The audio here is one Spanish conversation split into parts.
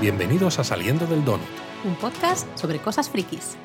Bienvenidos a Saliendo del Donut. Un podcast sobre cosas frikis.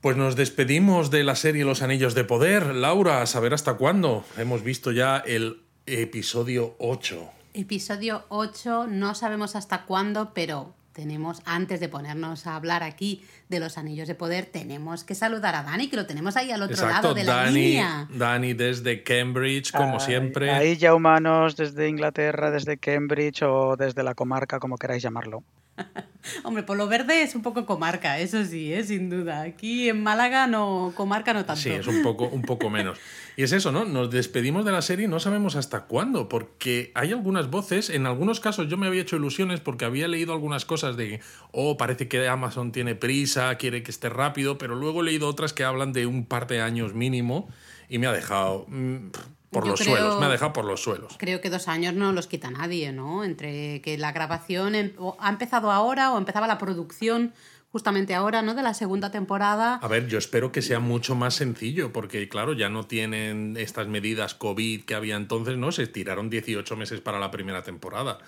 Pues nos despedimos de la serie Los Anillos de Poder. Laura, a saber hasta cuándo. Hemos visto ya el episodio 8. Episodio 8, no sabemos hasta cuándo, pero tenemos, antes de ponernos a hablar aquí de los anillos de poder, tenemos que saludar a Dani, que lo tenemos ahí al otro lado de la línea. Dani desde Cambridge, como siempre. Ahí ya humanos desde Inglaterra, desde Cambridge o desde la comarca, como queráis llamarlo. Hombre, por lo verde es un poco comarca, eso sí, ¿eh? sin duda. Aquí en Málaga no, comarca no tanto. Sí, es un poco, un poco menos. Y es eso, ¿no? Nos despedimos de la serie y no sabemos hasta cuándo, porque hay algunas voces, en algunos casos yo me había hecho ilusiones porque había leído algunas cosas de, oh, parece que Amazon tiene prisa, quiere que esté rápido, pero luego he leído otras que hablan de un par de años mínimo y me ha dejado... Mm, por los suelos, me ha dejado por los suelos. Creo que dos años no los quita nadie, ¿no? Entre que la grabación em, ha empezado ahora o empezaba la producción justamente ahora, ¿no? De la segunda temporada. A ver, yo espero que sea mucho más sencillo, porque claro, ya no tienen estas medidas COVID que había entonces, ¿no? Se estiraron 18 meses para la primera temporada.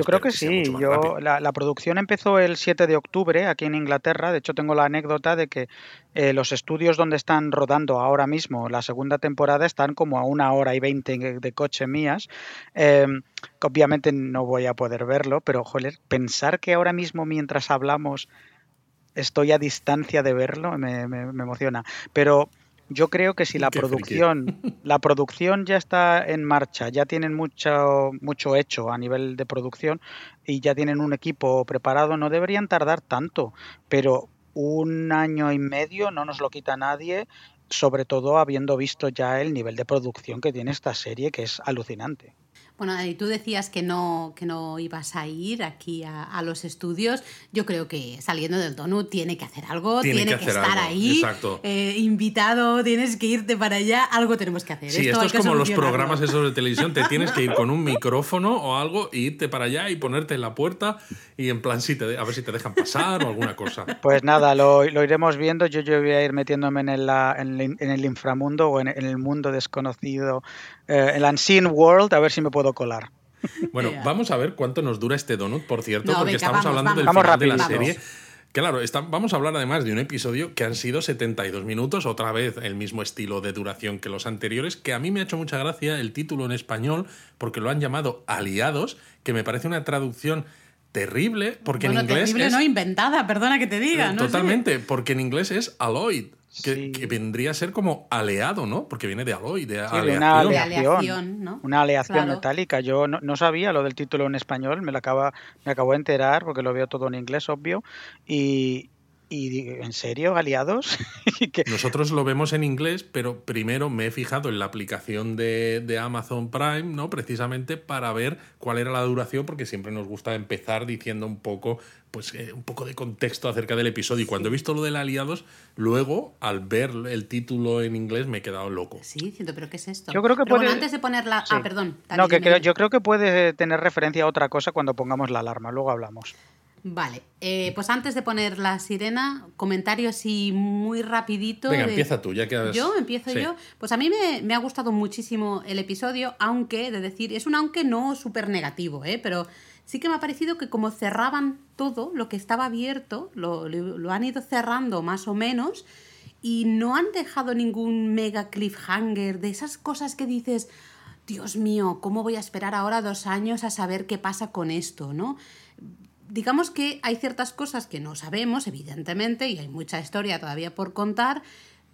Yo creo que, sí. Yo, la, producción empezó el 7 de octubre aquí en Inglaterra. De hecho, tengo la anécdota de que eh, los estudios donde están rodando ahora mismo la segunda temporada están como a una hora y veinte de coche mías. Em, obviamente no voy a poder verlo, pero joder, pensar que ahora mismo mientras hablamos estoy a distancia de verlo me, me emociona. Pero yo creo que si la producción, la producción ya está en marcha, ya tienen mucho, mucho hecho a nivel de producción y ya tienen un equipo preparado, no deberían tardar tanto. Pero un año y medio no nos lo quita nadie, sobre todo habiendo visto ya el nivel de producción que tiene esta serie, que es alucinante. Bueno, y tú decías que no, que no ibas a ir aquí a, los estudios. Yo creo que saliendo del Donut tiene que hacer algo, tiene, que, estar ahí. Eh, invitado, tienes que irte para allá, algo tenemos que hacer. Sí, esto, es como los programas esos de televisión, te tienes que ir con un micrófono o algo, e irte para allá y ponerte en la puerta y en plan, sí, te, a ver si te dejan pasar o alguna cosa. Pues nada, lo, iremos viendo. Yo, yo voy a ir metiéndome en el, en el, inframundo o en, el mundo desconocido, eh, el unseen world, a ver si me puedo colar. Bueno, vamos a ver cuánto nos dura este donut, por cierto, porque estamos hablando del final de la serie. Claro, vamos a hablar además de un episodio que han sido 72 minutos, otra vez el mismo estilo de duración que los anteriores, que a mí me ha hecho mucha gracia el título en español, porque lo han llamado Aliados, que me parece una traducción terrible, porque en inglés. Terrible, no inventada, perdona que te diga. totalmente, porque en inglés es alloyed. Que, vendría a ser como aleado, ¿no? Porque viene de aloy, de aleación. Una aleación, ¿no? Una aleación metálica. Yo no, sabía lo del título en español, me lo acaba, me acabo de enterar porque lo veo todo en inglés, obvio. Y, y ¿en serio, aliados? Nosotros lo vemos en inglés, pero primero me he fijado en la aplicación de, de, Amazon Prime, ¿no? Precisamente para ver cuál era la duración, porque siempre nos gusta empezar diciendo un poco pues eh, un poco de contexto acerca del episodio. Y cuando he visto lo de aliados, luego, al ver el título en inglés, me he quedado loco. Sí, siento, pero ¿qué es esto? Yo creo que puede... antes de ponerla... Ah, perdón. No, que yo creo que puede tener referencia a otra cosa cuando pongamos la alarma. Luego hablamos. Vale, eh, pues antes de poner la sirena, comentario así muy rapidito. Venga, empieza tú, ya que Yo, empiezo yo. Pues a mí me, me, ha gustado muchísimo el episodio, aunque, de decir, es un aunque no súper negativo, ¿eh? pero sí que me ha parecido que como cerraban todo, lo que estaba abierto, lo, han ido cerrando más o menos y no han dejado ningún mega cliffhanger de esas cosas que dices, Dios mío, ¿cómo voy a esperar ahora dos años a saber qué pasa con esto? ¿no? Digamos que hay ciertas cosas que no sabemos, evidentemente, y hay mucha historia todavía por contar,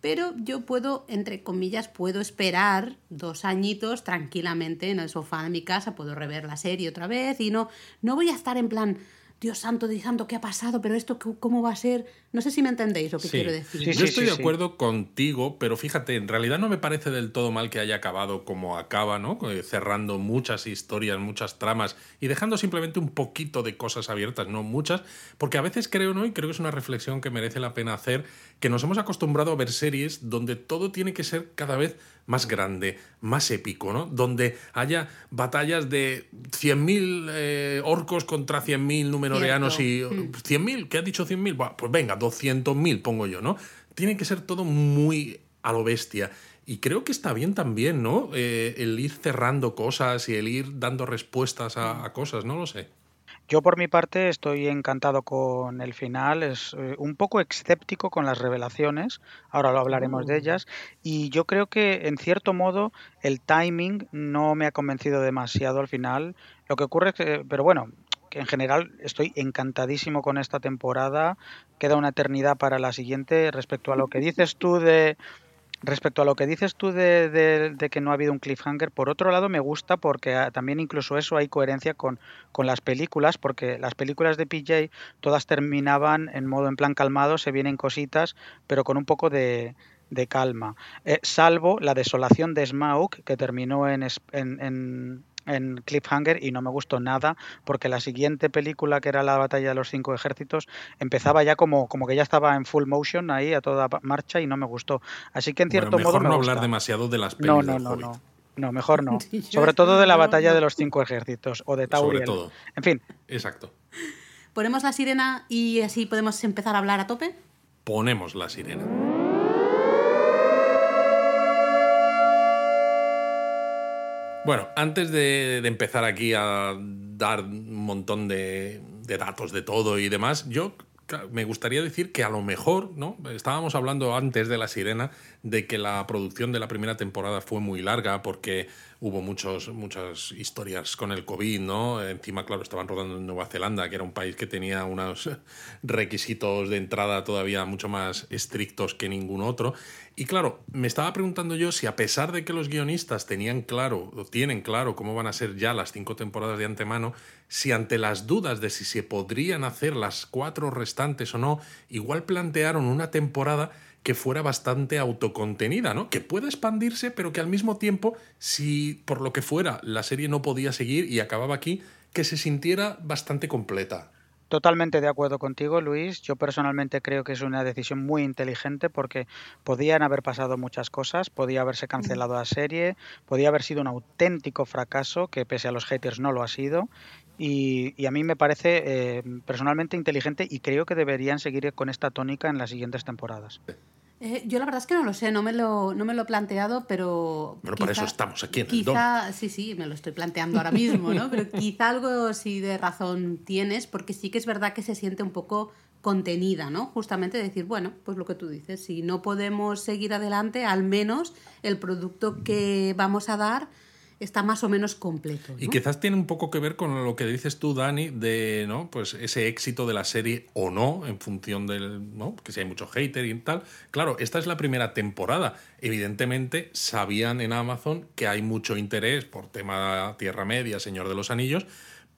pero yo puedo, entre comillas, puedo esperar dos añitos tranquilamente en el sofá de mi casa, puedo rever la serie otra vez y no, no voy a estar en plan, Dios santo, Dios santo, ¿qué ha pasado? Pero esto, ¿cómo va a ser? No sé si me entendéis lo que quiero decir. Yo estoy de acuerdo contigo, pero fíjate, en realidad no me parece del todo mal que haya acabado como acaba, ¿no? Eh, cerrando muchas historias, muchas tramas y dejando simplemente un poquito de cosas abiertas, no muchas, porque a veces creo, ¿no? Y creo que es una reflexión que merece la pena hacer, que nos hemos acostumbrado a ver series donde todo tiene que ser cada vez más grande, más épico, ¿no? Donde haya batallas de 100.000 eh, orcos contra 100.000 numenoreanos y... ¿100.000? Mm. ¿Qué has dicho 100.000? pues venga, 200.000 pongo yo, ¿no? Tiene que ser todo muy a lo bestia. Y creo que está bien también, ¿no? Eh, el ir cerrando cosas y el ir dando respuestas a, cosas, no lo sé. Yo por mi parte estoy encantado con el final, es eh, un poco escéptico con las revelaciones, ahora lo hablaremos de oh. ellas, y yo creo que en cierto modo el timing no me ha convencido demasiado al final. Lo que ocurre es que, pero bueno, que en general estoy encantadísimo con esta temporada, queda una eternidad para la siguiente respecto a lo que dices tú de Respecto a lo que dices tú de, que no ha habido un cliffhanger, por otro lado me gusta porque ah, también incluso eso hay coherencia con, con, las películas, porque las películas de PJ todas terminaban en modo en plan calmado, se vienen cositas, pero con un poco de, de calma. Eh, salvo la desolación de Smaug, que terminó en, en en Cliffhanger y no me gustó nada porque la siguiente película que era la batalla de los cinco ejércitos empezaba ya como, como que ya estaba en full motion ahí a toda marcha y no me gustó. Así que en cierto mejor modo... no hablar demasiado de las películas. No, no, no, no. No, mejor no. Sobre todo de la batalla de los cinco ejércitos o de Tauriel. Sobre todo. En fin. Exacto. ¿Ponemos la sirena y así podemos empezar a hablar a tope? Ponemos la sirena. Bueno, antes de, empezar aquí a dar un montón de, de, datos de todo y demás, yo me gustaría decir que a lo mejor, ¿no? Estábamos hablando antes de La Sirena de que la producción de la primera temporada fue muy larga porque hubo muchos, muchas historias con el COVID, ¿no? Encima, claro, estaban rodando en Nueva Zelanda, que era un país que tenía unos requisitos de entrada todavía mucho más estrictos que ningún otro. Y claro, me estaba preguntando yo si a pesar de que los guionistas tenían claro, o tienen claro cómo van a ser ya las cinco temporadas de antemano, si ante las dudas de si se podrían hacer las cuatro restantes o no, igual plantearon una temporada que fuera bastante autocontenida, ¿no? Que pueda expandirse, pero que al mismo tiempo, si por lo que fuera la serie no podía seguir y acababa aquí, que se sintiera bastante completa. Totalmente de acuerdo contigo, Luis. Yo personalmente creo que es una decisión muy inteligente porque podían haber pasado muchas cosas, podía haberse cancelado la serie, podía haber sido un auténtico fracaso, que pese a los haters no lo ha sido. Y, a mí me parece eh, personalmente inteligente y creo que deberían seguir con esta tónica en las siguientes temporadas. Eh, yo la verdad es que no lo sé, no me lo, no me lo he planteado, pero... Bueno, por eso estamos aquí en quizá, Sí, sí, me lo estoy planteando ahora mismo, ¿no? Pero quizá algo sí de razón tienes, porque sí que es verdad que se siente un poco contenida, ¿no? Justamente decir, bueno, pues lo que tú dices, si no podemos seguir adelante, al menos el producto que vamos a dar está más o menos completo. Y quizás tiene un poco que ver con lo que dices tú, Dani, de ¿no? pues ese éxito de la serie o no, en función del. ¿no? que si hay mucho hater y tal. Claro, esta es la primera temporada. Evidentemente, sabían en Amazon que hay mucho interés por tema Tierra Media, Señor de los Anillos,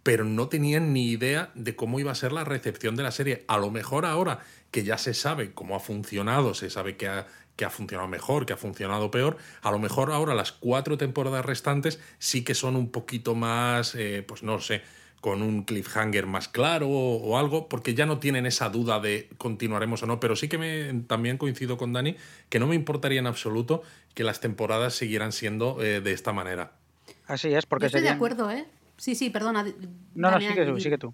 pero no tenían ni idea de cómo iba a ser la recepción de la serie. A lo mejor ahora que ya se sabe cómo ha funcionado, se sabe que ha, que ha funcionado mejor, que ha funcionado peor. A lo mejor ahora las cuatro temporadas restantes sí que son un poquito más, eh, pues no sé, con un cliffhanger más claro o, algo, porque ya no tienen esa duda de continuaremos o no. Pero sí que me, también coincido con Dani que no me importaría en absoluto que las temporadas siguieran siendo eh, de esta manera. Así es, porque Yo estoy de acuerdo, ¿eh? Sí, sí, perdona. No, no, sigue tú, sigue tú.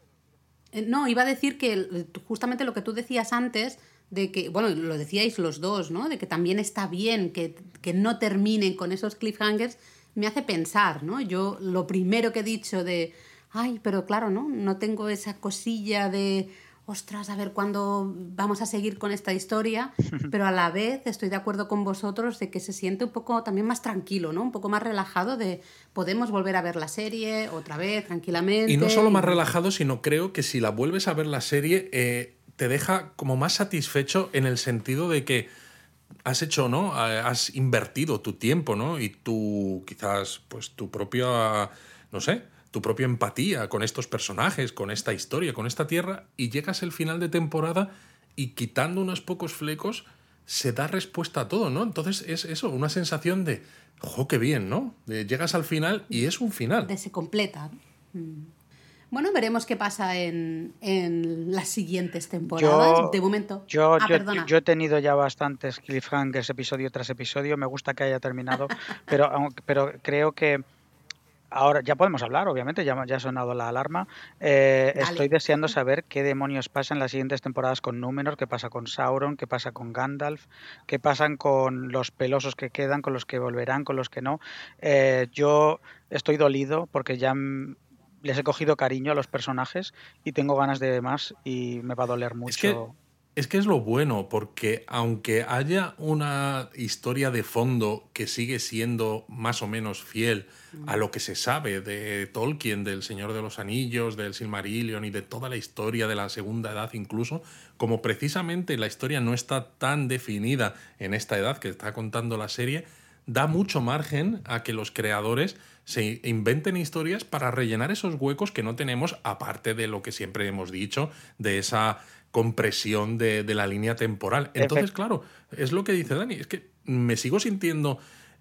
Eh, no, iba a decir que justamente lo que tú decías antes de que, bueno, lo decíais los dos, ¿no? De que también está bien que, que, no terminen con esos cliffhangers, me hace pensar, ¿no? Yo lo primero que he dicho de, ay, pero claro, ¿no? No tengo esa cosilla de, ostras, a ver cuándo vamos a seguir con esta historia, pero a la vez estoy de acuerdo con vosotros de que se siente un poco también más tranquilo, ¿no? Un poco más relajado de podemos volver a ver la serie otra vez tranquilamente. Y no solo más relajado, sino creo que si la vuelves a ver la serie, eh, te deja como más satisfecho en el sentido de que has hecho, ¿no? Has invertido tu tiempo, ¿no? Y tu, quizás, pues tu propia, no sé, tu propia empatía con estos personajes, con esta historia, con esta tierra, y llegas el final de temporada y quitando unos pocos flecos, se da respuesta a todo, ¿no? Entonces es eso, una sensación de, ojo, qué bien, ¿no? llegas al final y es un final. De se completa. Mm. Bueno, veremos qué pasa en, las siguientes temporadas. de momento. Yo, ah, yo, he tenido ya bastantes cliffhangers episodio tras episodio. Me gusta que haya terminado, pero, pero creo que ahora ya podemos hablar, obviamente, ya, ya ha sonado la alarma. Eh, estoy deseando saber qué demonios pasa en las siguientes temporadas con Númenor, qué pasa con Sauron, qué pasa con Gandalf, qué pasan con los pelosos que quedan, con los que volverán, con los que no. Eh, yo estoy dolido porque ya les he cogido cariño a los personajes y tengo ganas de más y me va a doler mucho. Es que es lo bueno, porque aunque haya una historia de fondo que sigue siendo más o menos fiel a lo que se sabe de Tolkien, del Señor de los Anillos, del Silmarillion y de toda la historia de la Segunda Edad incluso, como precisamente la historia no está tan definida en esta edad que está contando la serie, da mucho margen a que los creadores se inventen historias para rellenar esos huecos que no tenemos, aparte de lo que siempre hemos dicho, de esa compresión de, de la línea temporal. Entonces, claro, es lo que dice Dani, es que me sigo sintiendo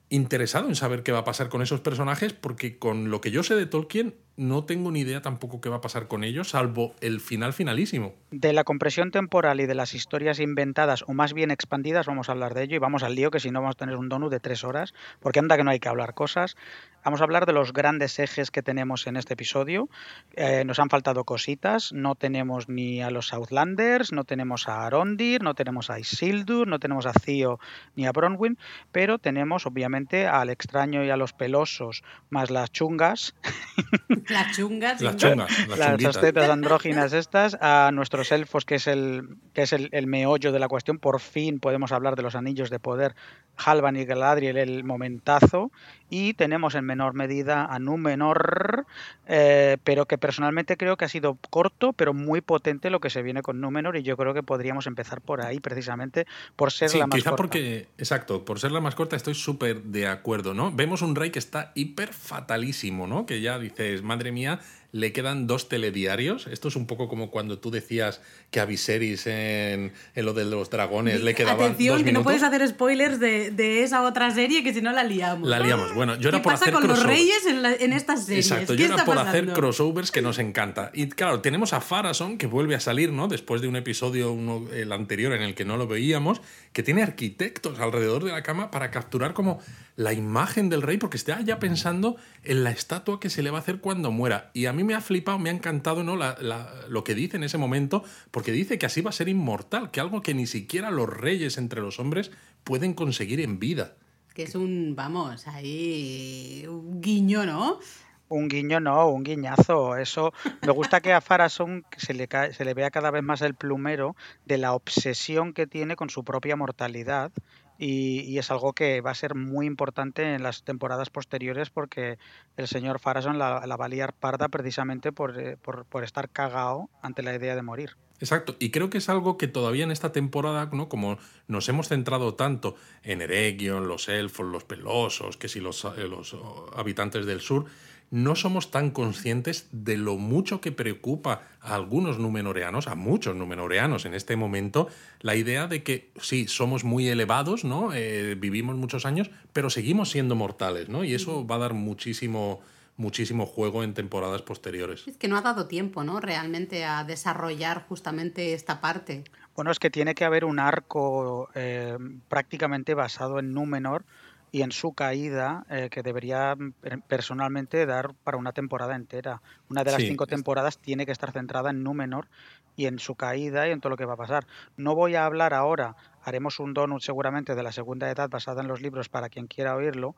interesado en saber qué va a pasar con esos personajes porque con lo que yo sé de Tolkien no tengo ni idea tampoco qué va a pasar con ellos, salvo el final finalísimo. De la compresión temporal y de las historias inventadas o más bien expandidas, vamos a hablar de ello y vamos al lío, que si no vamos a tener un donut de tres horas, porque anda que no hay que hablar cosas. Vamos a hablar de los grandes ejes que tenemos en este episodio. Eh, nos han faltado cositas, no tenemos ni a los Southlanders, no tenemos a Arondir, no tenemos a Isildur, no tenemos a Theo ni a Bronwyn, pero tenemos obviamente al extraño y a los pelosos, más las chungas. Las chungas. Las chungas. Las, andróginas estas, a nuestros elfos, que es, el, que es el, meollo de la cuestión. Por fin podemos hablar de los anillos de poder. Halvan y Galadriel, el momentazo. Y tenemos en menor medida a Númenor, eh, pero que personalmente creo que ha sido corto, pero muy potente lo que se viene con Númenor. Y yo creo que podríamos empezar por ahí, precisamente, por ser la más quizá corta. porque, exacto, por ser la más corta estoy súper de acuerdo, ¿no? Vemos un rey que está hiper fatalísimo, ¿no? Que ya dices, madre mía, le quedan dos telediarios. Esto es un poco como cuando tú decías que a Viserys en, lo de los dragones le quedaban Atención, que no puedes hacer spoilers de, esa otra serie que si no la liamos. La liamos. Bueno, yo era por pasa con los reyes en, estas series? Exacto, yo era por hacer crossovers que nos encanta. Y claro, tenemos a Farason que vuelve a salir, ¿no? Después de un episodio, uno, el anterior, en el que no lo veíamos, que tiene arquitectos alrededor de la cama para capturar como la imagen del rey, porque está ya pensando en la estatua que se le va a hacer cuando muera. Y a mí me ha flipado, me ha encantado ¿no? lo que dice en ese momento, porque dice que así va a ser inmortal, que algo que ni siquiera los reyes entre los hombres pueden conseguir en vida. Que es un, vamos, ahí, un guiño, ¿no? Un guiño no, un guiñazo. Eso me gusta que a Farason se le, se le vea cada vez más el plumero de la obsesión que tiene con su propia mortalidad y, es algo que va a ser muy importante en las temporadas posteriores porque el señor Farason la, la va a liar parda precisamente por, eh, por, por, estar cagao ante la idea de morir. Exacto, y creo que es algo que todavía en esta temporada, ¿no? como nos hemos centrado tanto en Eregion, los elfos, los pelosos, que si los, eh, los oh, habitantes del sur, no somos tan conscientes de lo mucho que preocupa a algunos numenoreanos, a muchos numenoreanos en este momento, la idea de que sí, somos muy elevados, ¿no? Eh, vivimos muchos años, pero seguimos siendo mortales, ¿no? Y eso va a dar muchísimo muchísimo juego en temporadas posteriores. Es que no ha dado tiempo, ¿no? Realmente a desarrollar justamente esta parte. Bueno, es que tiene que haber un arco eh, prácticamente basado en Númenor y en su caída, eh, que debería mm, personalmente dar para una temporada entera. Una de las cinco temporadas tiene que estar centrada en Númenor y en su caída y en todo lo que va a pasar. No voy a hablar ahora, haremos un donut seguramente de la segunda edad basada en los libros para quien quiera oírlo,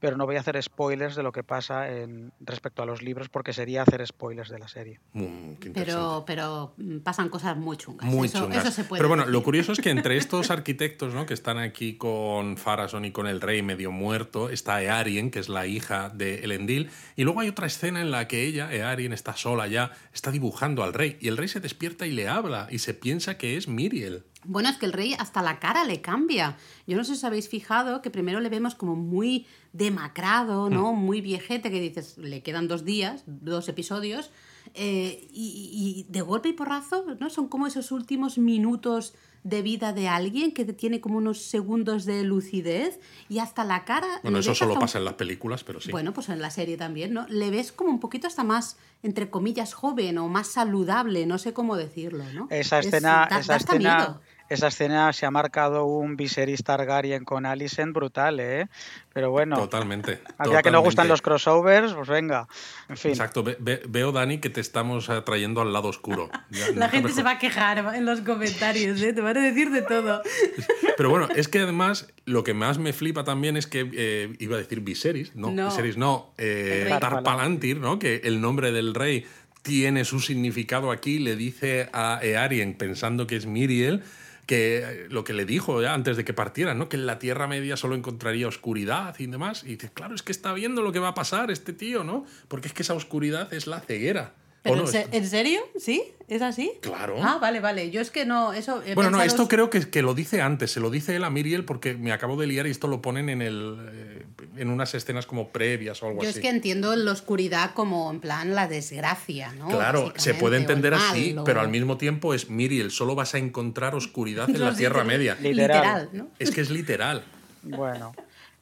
pero no voy a hacer spoilers de lo que pasa en, respecto a los libros porque sería hacer spoilers de la serie. Mm, pero, pero pasan cosas muy chungas. Muy eso, chungas. se puede pero bueno, lo curioso es que entre estos arquitectos ¿no? que están aquí con Farason y con el rey medio muerto, está Earien, que es la hija de Elendil, y luego hay otra escena en la que ella, Earien, está sola ya, está dibujando al rey, y el rey se despierta y le habla, y se piensa que es Miriel. Bueno, es que el rey hasta la cara le cambia. Yo no sé si os habéis fijado que primero le vemos como muy demacrado, ¿no? Mm. Muy viejete, que dices, le quedan dos días, dos episodios, eh, y, y, de golpe y porrazo, ¿no? Son como esos últimos minutos de vida de alguien que tiene como unos segundos de lucidez y hasta la cara... Bueno, eso solo pasa en las películas, pero sí. Bueno, pues en la serie también, ¿no? Le ves como un poquito hasta más, entre comillas, joven o más saludable, no sé cómo decirlo, ¿no? Esa escena, esa escena esa escena se ha marcado un Viserys Targaryen con Alicent brutal, ¿eh? Pero bueno. Totalmente. Al que no gustan los crossovers, pues venga. En fin. Exacto. veo, Dani, que te estamos trayendo al lado oscuro. La gente se va a quejar en los comentarios, ¿eh? Te van a decir de todo. Pero bueno, es que además lo que más me flipa también es que eh, iba a decir Viserys, no, Viserys no, eh, Tarpalantir, ¿no? Que el nombre del rey tiene su significado aquí, le dice a Earien, pensando que es Miriel, que lo que le dijo ya antes de que partiera, ¿no? Que en la Tierra Media solo encontraría oscuridad y demás. Y dice, claro, es que está viendo lo que va a pasar este tío, ¿no? Porque es que esa oscuridad es la ceguera. ¿En serio? ¿Sí? ¿Es así? Claro. Ah, vale, vale. Yo es que no, eso... bueno, no, esto creo que, que lo dice antes, se lo dice él a Miriel porque me acabo de liar y esto lo ponen en, el, eh, en unas escenas como previas o algo así. Yo es que entiendo la oscuridad como en plan la desgracia, ¿no? Claro, se puede entender así, pero al mismo tiempo es Miriel, solo vas a encontrar oscuridad en la Tierra Media. Literal, ¿no? Es que es literal. Bueno.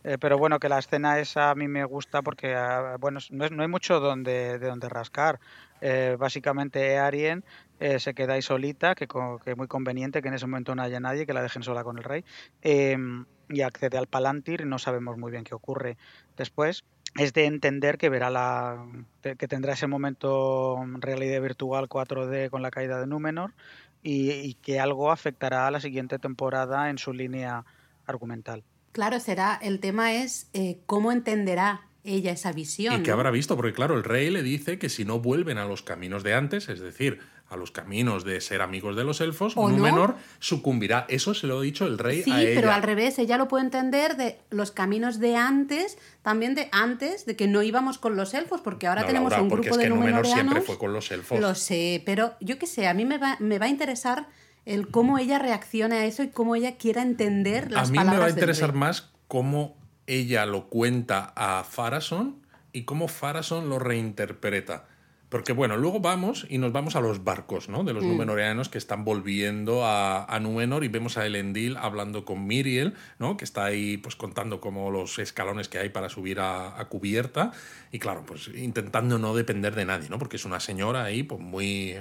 Eh, pero bueno, que la escena esa a mí me gusta porque, ah, bueno, no, no, hay mucho donde, de donde rascar. Eh, básicamente Arien eh, se queda ahí solita, que, es muy conveniente que en ese momento no haya nadie, que la dejen sola con el rey, em, y accede al Palantir y no sabemos muy bien qué ocurre después. Es de entender que verá la que tendrá ese momento realidad virtual 4D con la caída de Númenor y, que algo afectará a la siguiente temporada en su línea argumental. Claro, será el tema es eh, cómo entenderá ella esa visión. Y que habrá visto, porque claro, el rey le dice que si no vuelven a los caminos de antes, es decir, a los caminos de ser amigos de los elfos, un menor sucumbirá. Eso se lo ha dicho el rey a ella. Sí, pero al revés, ella lo puede entender de los caminos de antes, también de antes, de que no íbamos con los elfos, porque ahora tenemos un grupo es de que Númenor siempre fue con los elfos. Lo sé, pero yo qué sé, a mí me va, me va a interesar el cómo ella reacciona a eso y cómo ella quiera entender las palabras. A mí me va a interesar más cómo ella lo cuenta a Farason y cómo Farason lo reinterpreta. Porque bueno, luego vamos y nos vamos a los barcos, ¿no? De los mm. Númenóreanos que están volviendo a, a, Númenor y vemos a Elendil hablando con Miriel, ¿no? Que está ahí pues contando como los escalones que hay para subir a, a, cubierta y claro, pues intentando no depender de nadie, ¿no? Porque es una señora ahí pues muy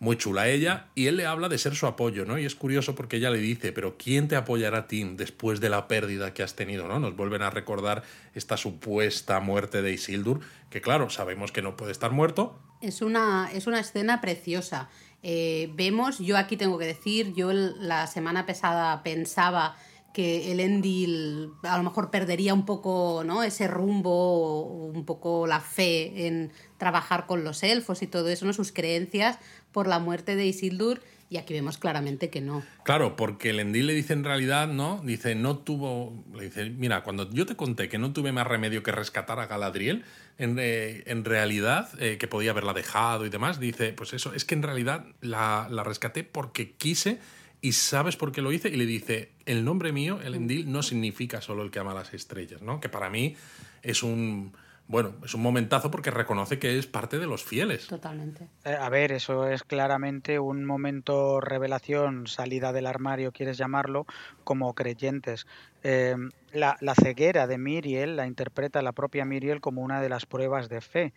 muy chula ella, y él le habla de ser su apoyo, ¿no? Y es curioso porque ella le dice, pero ¿quién te apoyará a ti después de la pérdida que has tenido, ¿no? Nos vuelven a recordar esta supuesta muerte de Isildur, que claro, sabemos que no puede estar muerto. Es una, es una escena preciosa. Eh, vemos, yo aquí tengo que decir, yo la semana pasada pensaba que el Endil a lo mejor perdería un poco ¿no? ese rumbo, un poco la fe en trabajar con los elfos y todo eso, ¿no? sus creencias por la muerte de Isildur. Y aquí vemos claramente que no. Claro, porque el Endil le dice en realidad, ¿no? Dice, no tuvo. Le dice, mira, cuando yo te conté que no tuve más remedio que rescatar a Galadriel, en, eh, en realidad, eh, que podía haberla dejado y demás, dice, pues eso, es que en realidad la, la rescaté porque quise y sabes por qué lo hice y le dice, el nombre mío, el Endil, no significa solo el que ama las estrellas, ¿no? Que para mí es un... Bueno, es un momentazo porque reconoce que es parte de los fieles. Totalmente. Eh, a ver, eso es claramente un momento revelación, salida del armario, quieres llamarlo, como creyentes. Eh, la, la, ceguera de Miriel la interpreta la propia Miriel como una de las pruebas de fe.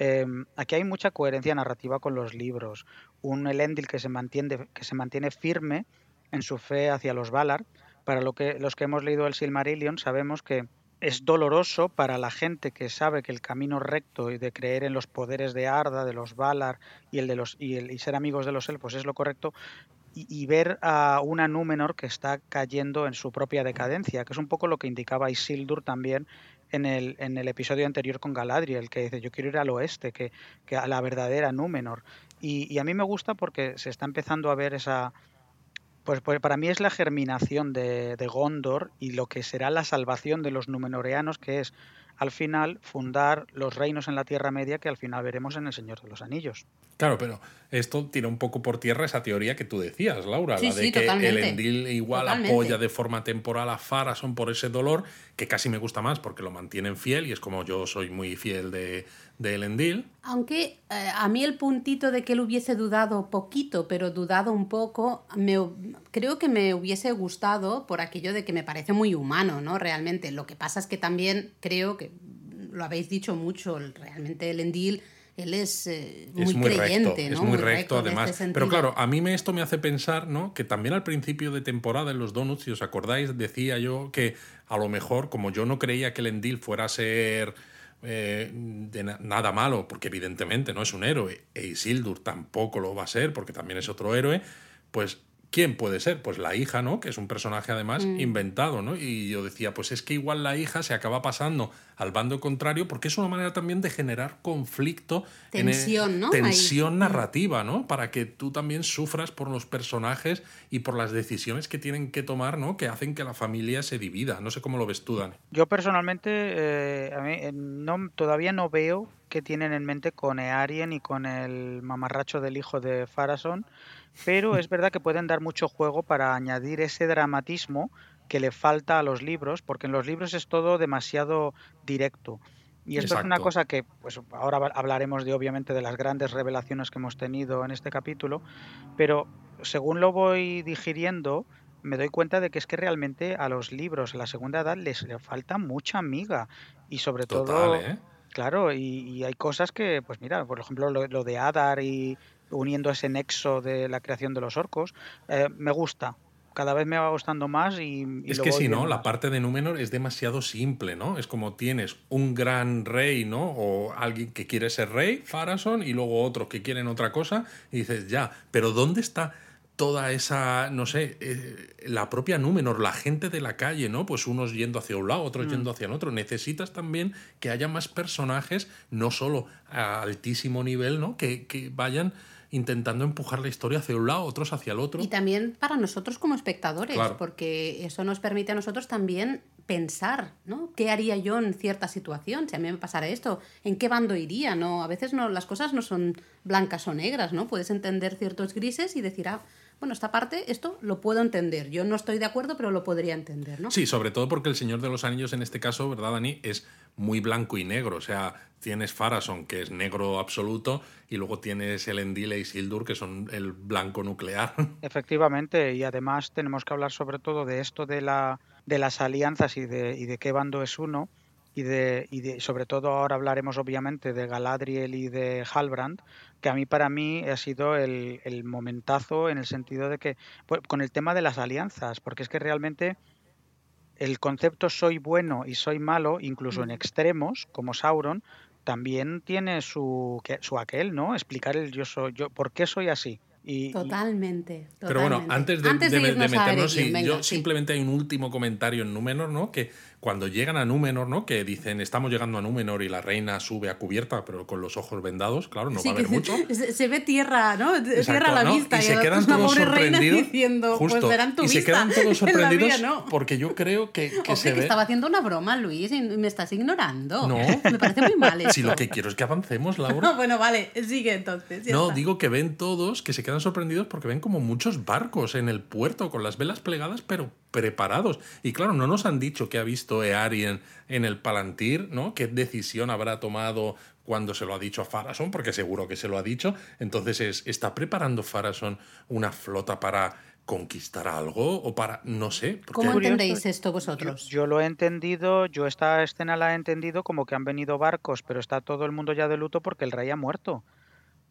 Em, aquí hay mucha coherencia narrativa con los libros. Un Elendil que se mantiene, que se mantiene firme en su fe hacia los Valar. Para lo que, los que hemos leído el Silmarillion sabemos que es doloroso para la gente que sabe que el camino recto y de creer en los poderes de Arda, de los Valar y el de los y, el, y ser amigos de los elfos es lo correcto y, ver a una Númenor que está cayendo en su propia decadencia, que es un poco lo que indicaba Isildur también en el, en el episodio anterior con Galadriel, que dice yo quiero ir al oeste, que, que a la verdadera Númenor. Y, a mí me gusta porque se está empezando a ver esa... Pues, pues para mí es la germinación de, de Gondor y lo que será la salvación de los Númenoreanos, que es al final fundar los reinos en la Tierra Media que al final veremos en El Señor de los Anillos. Claro, pero esto tira un poco por tierra esa teoría que tú decías, Laura, la de que el Endil igual apoya de forma temporal a Farason por ese dolor, que casi me gusta más porque lo mantienen fiel y es como yo soy muy fiel de, de Elendil. Aunque eh, a mí el puntito de que él hubiese dudado poquito, pero dudado un poco, me, creo que me hubiese gustado por aquello de que me parece muy humano, ¿no? Realmente. Lo que pasa es que también creo que lo habéis dicho mucho, realmente el Endil él es eh, muy, creyente, recto, Es muy, recto, además. Pero claro, a mí me, esto me hace pensar, ¿no? Que también al principio de temporada en los Donuts, si os acordáis, decía yo que a lo mejor, como yo no creía que el Endil fuera a ser eh, de nada malo, porque evidentemente no es un héroe, e Isildur tampoco lo va a ser, porque también es otro héroe, pues ¿Quién puede ser? Pues la hija, ¿no? Que es un personaje además mm. inventado, ¿no? Y yo decía, pues es que igual la hija se acaba pasando al bando contrario porque es una manera también de generar conflicto. Tensión, ¿no? Tensión narrativa, ¿no? Para que tú también sufras por los personajes y por las decisiones que tienen que tomar, ¿no? Que hacen que la familia se divida. No sé cómo lo ves tú, Dani. Yo personalmente eh, a mí, eh, no, todavía no veo qué tienen en mente con Earien y con el mamarracho del hijo de Farason pero es verdad que pueden dar mucho juego para añadir ese dramatismo que le falta a los libros, porque en los libros es todo demasiado directo. Y esto es una cosa que, pues ahora hablaremos de obviamente de las grandes revelaciones que hemos tenido en este capítulo, pero según lo voy digiriendo, me doy cuenta de que es que realmente a los libros en la segunda edad les, falta mucha amiga y sobre todo ¿eh? claro y, hay cosas que pues mira por ejemplo lo, lo de Adar y uniendo ese nexo de la creación de los orcos. Eh, me gusta, cada vez me va gustando más y... es que si no, la parte de Númenor es demasiado simple, ¿no? Es como tienes un gran rey, ¿no? O alguien que quiere ser rey, Farason, y luego otros que quieren otra cosa, y dices, ya, pero ¿dónde está toda esa, no sé, eh, la propia Númenor, la gente de la calle, ¿no? Pues unos yendo hacia un lado, otros mm. yendo hacia el otro. Necesitas también que haya más personajes, no solo a altísimo nivel, ¿no? Que, que vayan intentando empujar la historia hacia un lado, otros hacia el otro. Y también para nosotros como espectadores, porque eso nos permite a nosotros también pensar, ¿no? ¿Qué haría yo en cierta situación? Si a mí me pasara esto, ¿en qué bando iría? ¿No? A veces no, las cosas no son blancas o negras, ¿no? Puedes entender ciertos grises y decir, ah, bueno, esta parte, esto lo puedo entender. Yo no estoy de acuerdo, pero lo podría entender, ¿no? Sí, sobre todo porque el Señor de los Anillos en este caso, ¿verdad, Dani? Es muy blanco y negro. O sea, tienes Farason, que es negro absoluto, y luego tienes el Endile y Sildur, que son el blanco nuclear. Efectivamente, y además tenemos que hablar sobre todo de esto de, la, de las alianzas y de, y de qué bando es uno. Y de, y de, sobre todo ahora hablaremos obviamente de Galadriel y de Halbrand, que a mí para mí ha sido el, momentazo en el sentido de que, pues, con el tema de las alianzas, porque es que realmente el concepto soy bueno y soy malo, incluso en extremos, como Sauron, también tiene su, su aquel, ¿no? Explicar el yo soy, yo, ¿por qué soy así? Y, totalmente, Pero bueno, antes de, meternos, yo simplemente hay un último comentario en Númenor, ¿no? Que cuando llegan a Númenor, ¿no? Que dicen, estamos llegando a Númenor y la reina sube a cubierta, pero con los ojos vendados, claro, no va a haber mucho. Se, ve tierra, ¿no? tierra a la vista. Y, se quedan todos sorprendidos. Diciendo, pues verán tu y se quedan todos sorprendidos porque yo creo que, que se que estaba haciendo una broma, Luis, y me estás ignorando. No. Me parece muy mal esto. Si lo que quiero es que avancemos, Laura. bueno, vale, sigue entonces. no, digo que ven todos, que se quedan sorprendidos porque ven como muchos barcos en el puerto con las velas plegadas, pero preparados. Y claro, no nos han dicho qué ha visto Earien en el Palantir, ¿no? ¿Qué decisión habrá tomado cuando se lo ha dicho a Farason? Porque seguro que se lo ha dicho. Entonces, es, ¿está preparando Farason una flota para conquistar algo o para no sé ¿Cómo entendéis esto vosotros? Yo, lo he entendido, yo esta escena la he entendido como que han venido barcos, pero está todo el mundo ya de luto porque el rey ha muerto.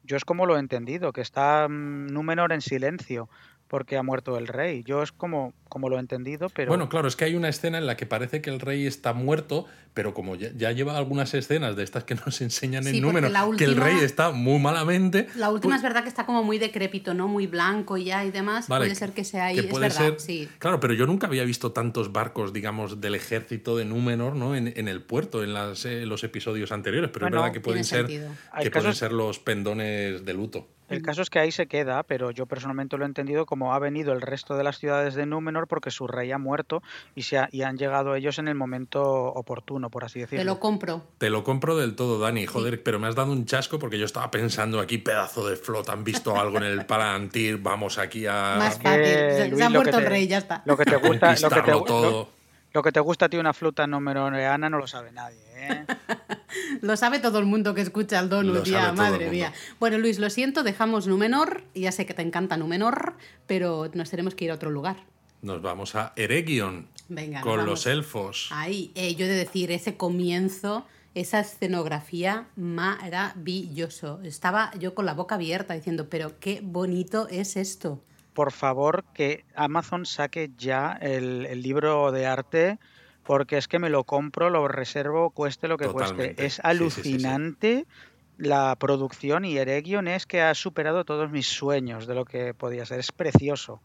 Yo es como lo he entendido, que está mm, Númenor en silencio porque ha muerto el rey. Yo es como, como lo he entendido, pero... Bueno, claro, es que hay una escena en la que parece que el rey está muerto, pero como ya, lleva algunas escenas de estas que nos enseñan en número, que el rey está muy malamente... La última pues es verdad que está como muy decrépito, ¿no? Muy blanco ya y demás. puede ser que sea ahí, es verdad, sí. Claro, pero yo nunca había visto tantos barcos, digamos, del ejército de Númenor, ¿no? En, en el puerto, en las, eh, los episodios anteriores, pero es verdad que pueden ser, que pueden ser los pendones de luto. El caso es que ahí se queda, pero yo personalmente lo he entendido como ha venido el resto de las ciudades de Númenor porque su rey ha muerto y, se y han llegado ellos en el momento oportuno, por así decirlo. Te lo compro. Te lo compro del todo, Dani. Joder, pero me has dado un chasco porque yo estaba pensando aquí, pedazo de flota, han visto algo en el Palantir, vamos aquí a... Más fácil, se, ha muerto el rey, ya está. Lo que te gusta, lo que te, todo. Lo, que te gusta a ti una flota numenoreana no lo sabe nadie, ¿eh? lo sabe todo el mundo que escucha el Donut, ya, madre mía. Bueno, Luis, lo siento, dejamos Númenor. Ya sé que te encanta Númenor, pero nos tenemos que ir a otro lugar. Nos vamos a Eregion. Venga, con los elfos. Ahí, eh, yo he de decir, ese comienzo esa escenografía maravilloso. Estaba yo con la boca abierta diciendo, pero qué bonito es esto. Por favor, que Amazon saque ya el, libro de arte, porque es que me lo compro, lo reservo, cueste lo que cueste. Es alucinante la producción y Eregion es que ha superado todos mis sueños de lo que podía ser. Es precioso.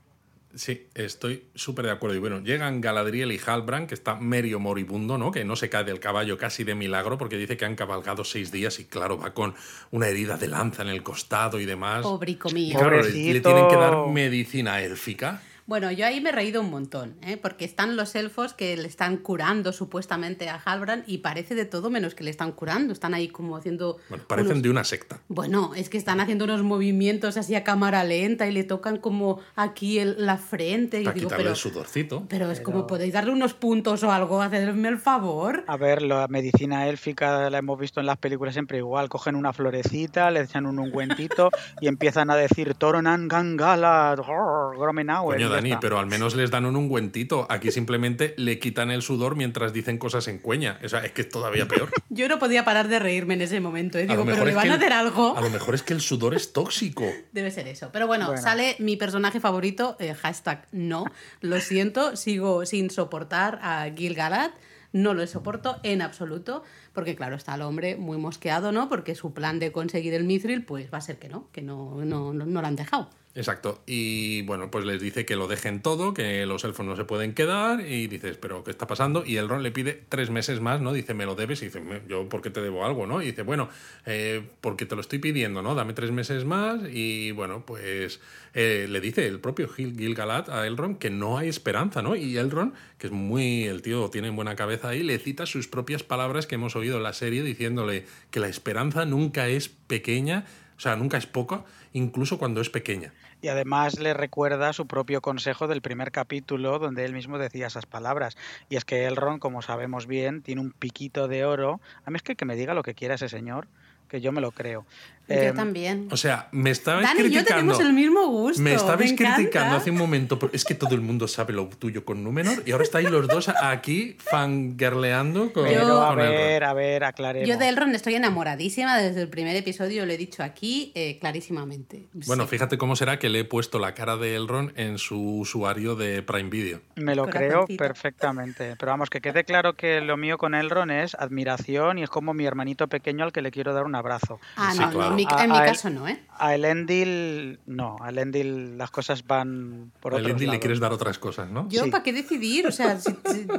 Sí, estoy súper de acuerdo. Y bueno, llegan Galadriel y Halbrand, que está medio moribundo, ¿no? Que no se cae del caballo casi de milagro, porque dice que han cabalgado seis días y, claro, va con una herida de lanza en el costado y demás. Pobrico mío. Y claro, le, le, tienen que dar medicina élfica. Bueno, yo ahí me he reído un montón, ¿eh? porque están los elfos que le están curando supuestamente a Halbrand y parece de todo menos que le están curando. Están ahí como haciendo. Bueno, parecen de una secta. Bueno, es que están haciendo unos movimientos así a cámara lenta y le tocan como aquí la frente. Para y digo, pero, el sudorcito. Pero es como podéis darle unos puntos o algo, hacerme el favor. A ver, la medicina élfica la hemos visto en las películas siempre igual. Cogen una florecita, le echan un ungüentito y empiezan a decir Toronan Gangala, Gromenauer pero al menos les dan un ungüentito. Aquí simplemente le quitan el sudor mientras dicen cosas en cueña. O sea, es que es todavía peor. Yo no podía parar de reírme en ese momento. ¿eh? Digo, pero le van a hacer algo. A lo mejor es que el sudor es tóxico. Debe ser eso. Pero bueno, sale mi personaje favorito, eh, hashtag no. Lo siento, sigo sin soportar a Gil Galad. No lo soporto en absoluto, porque claro, está el hombre muy mosqueado, ¿no? Porque su plan de conseguir el mithril, pues va a ser que no, que no, no, no, no lo han dejado. Exacto. Y bueno, pues les dice que lo dejen todo, que los elfos no se pueden quedar. Y dices, ¿pero qué está pasando? Y el Ron le pide tres meses más, ¿no? Dice, me lo debes. Y dice, ¿yo por qué te debo algo, no? Y dice, bueno, eh, porque te lo estoy pidiendo, ¿no? Dame tres meses más. Y bueno, pues eh, le dice el propio Gil, Gil a Elrond que no hay esperanza, ¿no? Y Elrond, que es muy. El tío tiene buena cabeza ahí, le cita sus propias palabras que hemos oído en la serie diciéndole que la esperanza nunca es pequeña, o sea, nunca es poca, incluso cuando es pequeña. Y además le recuerda su propio consejo del primer capítulo, donde él mismo decía esas palabras. Y es que Elrond, como sabemos bien, tiene un piquito de oro. A mí es que que me diga lo que quiera ese señor, que yo me lo creo. Yo em, también. O sea, me estabais Dani criticando. yo tenemos el mismo gusto. Me estabais criticando hace un momento. Es que todo el mundo sabe lo tuyo con Númenor y ahora estáis los dos aquí fangirleando con, Pero, a ver, a ver, aclaremos. Yo de Elrond estoy enamoradísima desde el primer episodio, lo he dicho aquí eh, clarísimamente. Bueno, fíjate cómo será que le he puesto la cara de Elrond en su usuario de Prime Video. Me lo creo perfectamente. Pero vamos, que quede claro que lo mío con Elrond es admiración y es como mi hermanito pequeño al que le quiero dar un abrazo. Ah, no, no, en mi, caso no, ¿eh? A Elendil, no, a Elendil las cosas van por otro A Elendil le quieres dar otras cosas, ¿no? Yo, ¿para qué decidir? O sea,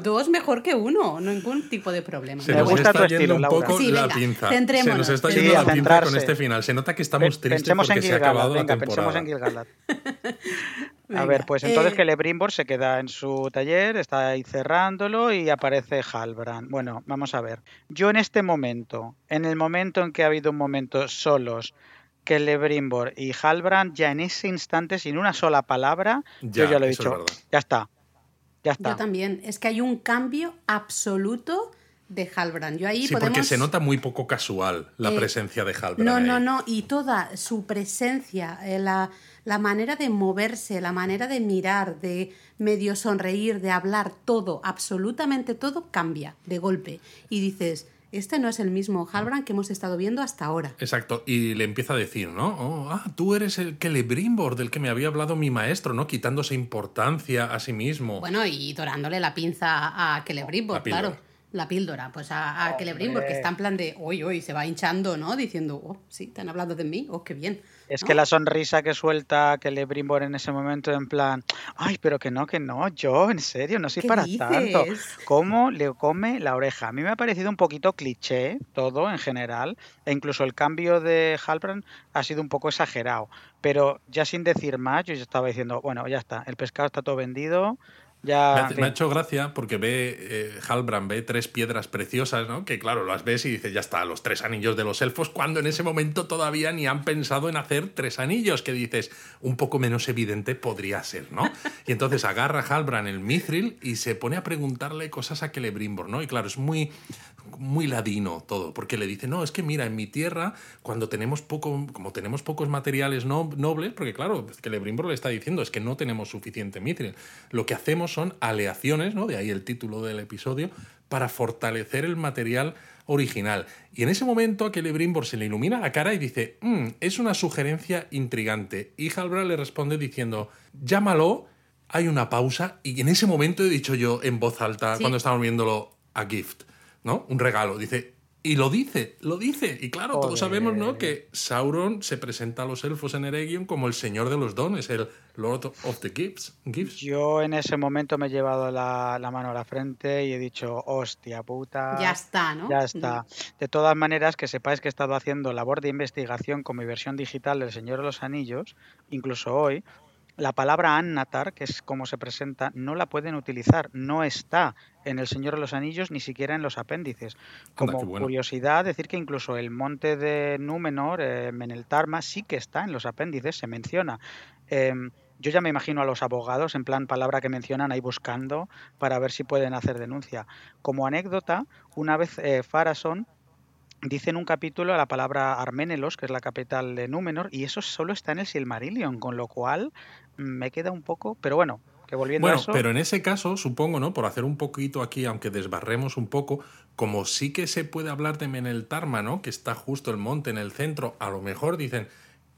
dos mejor que uno, ningún tipo de problema. Se nos está yendo un poco la pinza. Se nos está yendo la pinza con este final. Se nota que estamos tristes porque se ha acabado la temporada. Pensemos en Gilgalad. A ver, pues entonces que eh, Lebrimbor se queda en su taller, está ahí cerrándolo y aparece Halbrand. Bueno, vamos a ver. Yo en este momento, en el momento en que ha habido un momento solos, que Lebrimbor y Halbrand, ya en ese instante, sin una sola palabra, yo ya lo he dicho. Ya está. Ya está. Yo también. Es que hay un cambio absoluto de Halbrand. Yo ahí sí, porque se nota muy poco casual la eh, presencia de Halbrand. No, no, no. Y toda su presencia, eh, la la manera de moverse, la manera de mirar, de medio sonreír, de hablar, todo, absolutamente todo cambia de golpe. Y dices, este no es el mismo Halbrand que hemos estado viendo hasta ahora. Exacto, y le empieza a decir, ¿no? Oh, ah, tú eres el Celebrimbor del que me había hablado mi maestro, ¿no? Quitándose importancia a sí mismo. Bueno, y dorándole la pinza a Celebrimbor, claro. La píldora, pues a, a Celebrimbor, que está en plan de, hoy, hoy, se va hinchando, ¿no? Diciendo, oh, sí, te han hablado de mí, oh, qué bien. Es que la sonrisa que suelta que le Brimbor en ese momento, en plan, ay, pero que no, que no, yo, en serio, no soy para tanto. ¿Cómo le come la oreja? A mí me ha parecido un poquito cliché todo en general, e incluso el cambio de Halbrand ha sido un poco exagerado. Pero ya sin decir más, yo ya estaba diciendo, bueno, ya está, el pescado está todo vendido, me, ha, hecho gracia porque ve, eh, Halbrand ve tres piedras preciosas, ¿no? Que claro, las ves y dices, ya está, los tres anillos de los elfos, cuando en ese momento todavía ni han pensado en hacer tres anillos, que dices, un poco menos evidente podría ser, ¿no? Y entonces agarra Halbrand el mithril y se pone a preguntarle cosas a Celebrimbor, ¿no? Y claro, es muy, muy ladino todo, porque le dice, no, es que mira, en mi tierra, cuando tenemos poco, como tenemos pocos materiales nobles, porque claro, Celebrimbor le está diciendo, es que no tenemos suficiente mithril, lo que hacemos son aleaciones, ¿no? De ahí el título del episodio, para fortalecer el material original. Y en ese momento a Celebrimbor se le ilumina la cara y dice, mm, es una sugerencia intrigante. Y Halbrand le responde diciendo, llámalo, hay una pausa. Y en ese momento he dicho yo en voz alta, cuando estábamos viéndolo, a gift, ¿no? Un regalo. Dice, y lo dice, lo dice. Y claro, todos sabemos, ¿no? Que Sauron se presenta a los elfos en Eregion como el señor de los dones, el Lord of the Gifts. Yo en ese momento me he llevado la, mano a la frente y he dicho, hostia puta. Ya está, ¿no? Ya está. De todas maneras, que sepáis que he estado haciendo labor de investigación con mi versión digital del Señor de los Anillos, incluso hoy, la palabra Annatar, que es como se presenta, no la pueden utilizar, no está en El Señor de los Anillos ni siquiera en los apéndices. Como curiosidad, decir que incluso el monte de Númenor, eh, Meneltarma, sí que está en los apéndices, se menciona. Em, yo ya me imagino a los abogados, en plan palabra que mencionan ahí buscando para ver si pueden hacer denuncia. Como anécdota, una vez eh, Farason dice en un capítulo la palabra Arménelos, que es la capital de Númenor, y eso solo está en el Silmarillion, con lo cual mm, me queda un poco, pero bueno, que volviendo a eso... pero en ese caso, supongo, ¿no? Por hacer un poquito aquí, aunque desbarremos un poco, como sí que se puede hablar de Meneltarma, ¿no? Que está justo el monte en el centro, a lo mejor dicen,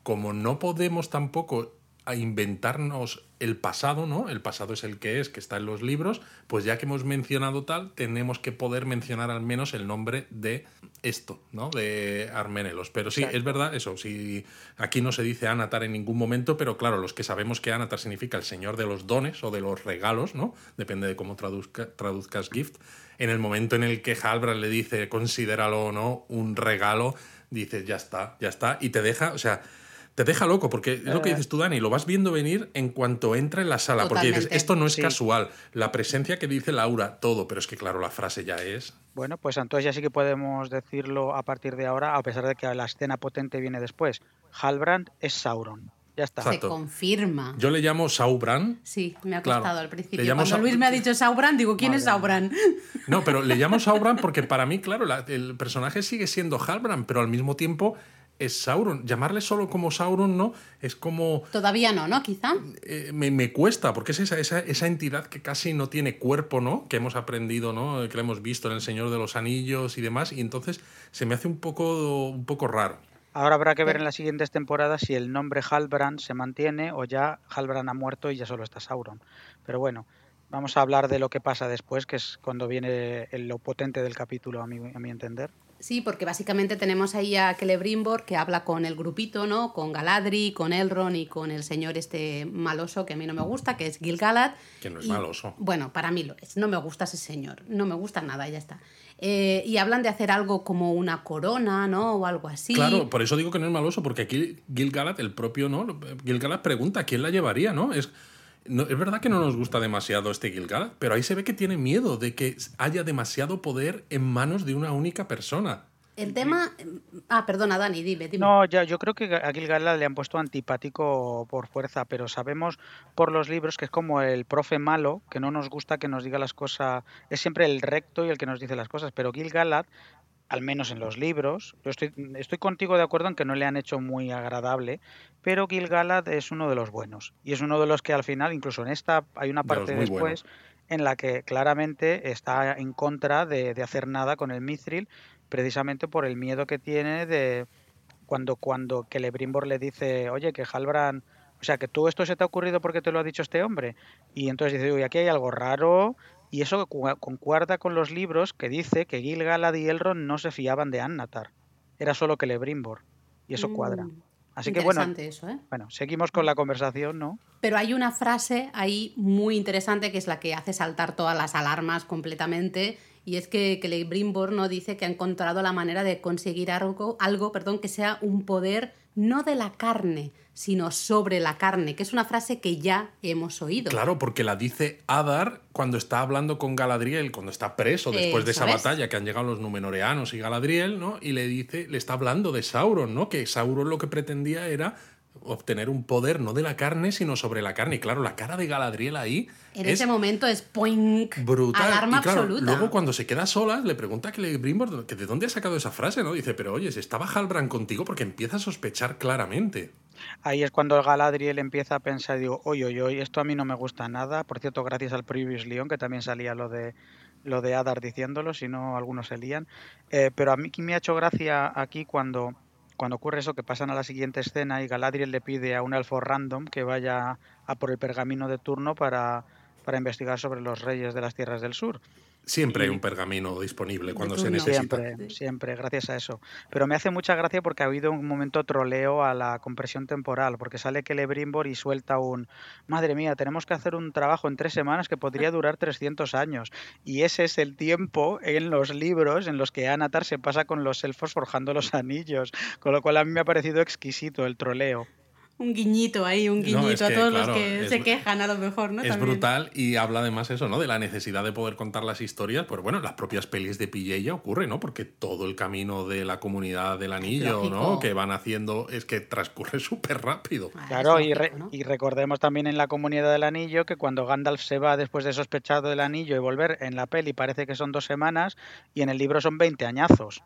como no podemos tampoco a inventarnos el pasado, ¿no? El pasado es el que es, que está en los libros, pues ya que hemos mencionado tal, tenemos que poder mencionar al menos el nombre de esto, ¿no? De Arménelos. Pero sí, es verdad eso, si aquí no se dice Anatar en ningún momento, pero claro, los que sabemos que Anatar significa el señor de los dones o de los regalos, ¿no? Depende de cómo traduzca, traduzcas gift. En el momento en el que Halbrand le dice, considéralo o no, un regalo, dices, ya está, ya está, y te deja, o sea, te deja loco, porque es lo que dices tú, Dani, lo vas viendo venir en cuanto entra en la sala, porque dices, esto no es casual, la presencia que dice Laura, todo, pero es que claro, la frase ya es... Bueno, pues entonces ya sí que podemos decirlo a partir de ahora, a pesar de que la escena potente viene después. Halbrand es Sauron. Ya está. Se confirma. Yo le llamo Sauron. Sí, me ha costado al principio. Cuando Luis me ha dicho Sauron, digo, ¿quién es Sauron? No, pero le llamo Sauron porque para mí, claro, el personaje sigue siendo Halbrand, pero al mismo tiempo es Sauron. Llamarle solo como Sauron, ¿no? Es como... Todavía no, ¿no? Quizá. Eh, me, cuesta, porque es esa, esa, esa, entidad que casi no tiene cuerpo, ¿no? Que hemos aprendido, ¿no? Que lo hemos visto en El Señor de los Anillos y demás, y entonces se me hace un poco, un poco raro. Ahora habrá que ver en las siguientes temporadas si el nombre Halbrand se mantiene o ya Halbrand ha muerto y ya solo está Sauron. Pero bueno, vamos a hablar de lo que pasa después, que es cuando viene lo potente del capítulo, a mi, a mi entender. Sí, porque básicamente tenemos ahí a Celebrimbor que habla con el grupito, ¿no? Con Galadri, con Elrond y con el señor este maloso que a mí no me gusta, que es Gil-galad. Que no es maloso. Bueno, para mí lo es. No me gusta ese señor. No me gusta nada, ya está. Eh, y hablan de hacer algo como una corona, ¿no? O algo así. Claro, por eso digo que no es maloso, porque aquí Gil-galad, el propio, ¿no? Gil-galad pregunta quién la llevaría, ¿no? Es es verdad que no nos gusta demasiado este Gilgalad, pero ahí se ve que tiene miedo de que haya demasiado poder en manos de una única persona. El tema. Ah, perdona, Dani, dime, dime. No, ya, yo creo que a Gilgalad le han puesto antipático por fuerza, pero sabemos por los libros que es como el profe malo, que no nos gusta que nos diga las cosas. Es siempre el recto y el que nos dice las cosas, pero Gilgalad al menos en los libros. Yo estoy, estoy contigo de acuerdo en que no le han hecho muy agradable, pero Gil-galad es uno de los buenos. Y es uno de los que al final, incluso en esta, hay una parte después en la que claramente está en contra de, de, hacer nada con el Mithril, precisamente por el miedo que tiene de cuando, cuando Celebrimbor le dice, oye, que Halbrand... O sea, que tú esto se te ha ocurrido porque te lo ha dicho este hombre. Y entonces dice, uy, aquí hay algo raro, y eso concuerda con los libros que dice que Gil-galad y Elrond no se fiaban de Annatar. Era solo Celebrimbor. Y eso cuadra. Mm, Así que bueno, eso, ¿eh? bueno, seguimos con la conversación, ¿no? Pero hay una frase ahí muy interesante que es la que hace saltar todas las alarmas completamente y es que, Celebrimbor no dice que ha encontrado la manera de conseguir algo, algo perdón, que sea un poder no de la carne, sino sobre la carne, que es una frase que ya hemos oído. Claro, porque la dice Adar cuando está hablando con Galadriel, cuando está preso después de esa batalla que han llegado los Númenoreanos y Galadriel, ¿no? Y le dice, le está hablando de Sauron, ¿no? Que Sauron lo que pretendía era obtener un poder no de la carne, sino sobre la carne. Y claro, la cara de Galadriel ahí. En ese momento es poink. Brutal. Alarma absoluta. Luego, cuando se queda sola, le pregunta a que de dónde ha sacado esa frase, ¿no? Dice, pero oye, estaba Halbrand contigo porque empieza a sospechar claramente. Ahí es cuando Galadriel empieza a pensar y digo, oye, oye, oye, esto a mí no me gusta nada. Por cierto, gracias al Previous Leon, que también salía lo de lo de Adar diciéndolo, si no algunos se lían. Eh, pero a mí me ha hecho gracia aquí cuando, cuando ocurre eso, que pasan a la siguiente escena y Galadriel le pide a un elfo random que vaya a por el pergamino de turno para, para investigar sobre los reyes de las tierras del sur. Siempre hay un pergamino disponible cuando se necesita. Siempre, siempre, gracias a eso. Pero me hace mucha gracia porque ha habido un momento troleo a la compresión temporal, porque sale Celebrimbor y suelta un, madre mía, tenemos que hacer un trabajo en tres semanas que podría durar 300 años. Y ese es el tiempo en los libros en los que Anatar se pasa con los elfos forjando los anillos, con lo cual a mí me ha parecido exquisito el troleo un guiñito ahí, un guiñito a todos los que se quejan a lo mejor, ¿no? Es brutal y habla además eso, ¿no? De la necesidad de poder contar las historias. Pues bueno, las propias pelis de PJ ya ocurre, ¿no? Porque todo el camino de la comunidad del anillo, ¿no? Que van haciendo es que transcurre súper rápido. Ah, claro, y, y, recordemos también en la comunidad del anillo que cuando Gandalf se va después de sospechado del anillo y volver en la peli parece que son dos semanas y en el libro son 20 añazos.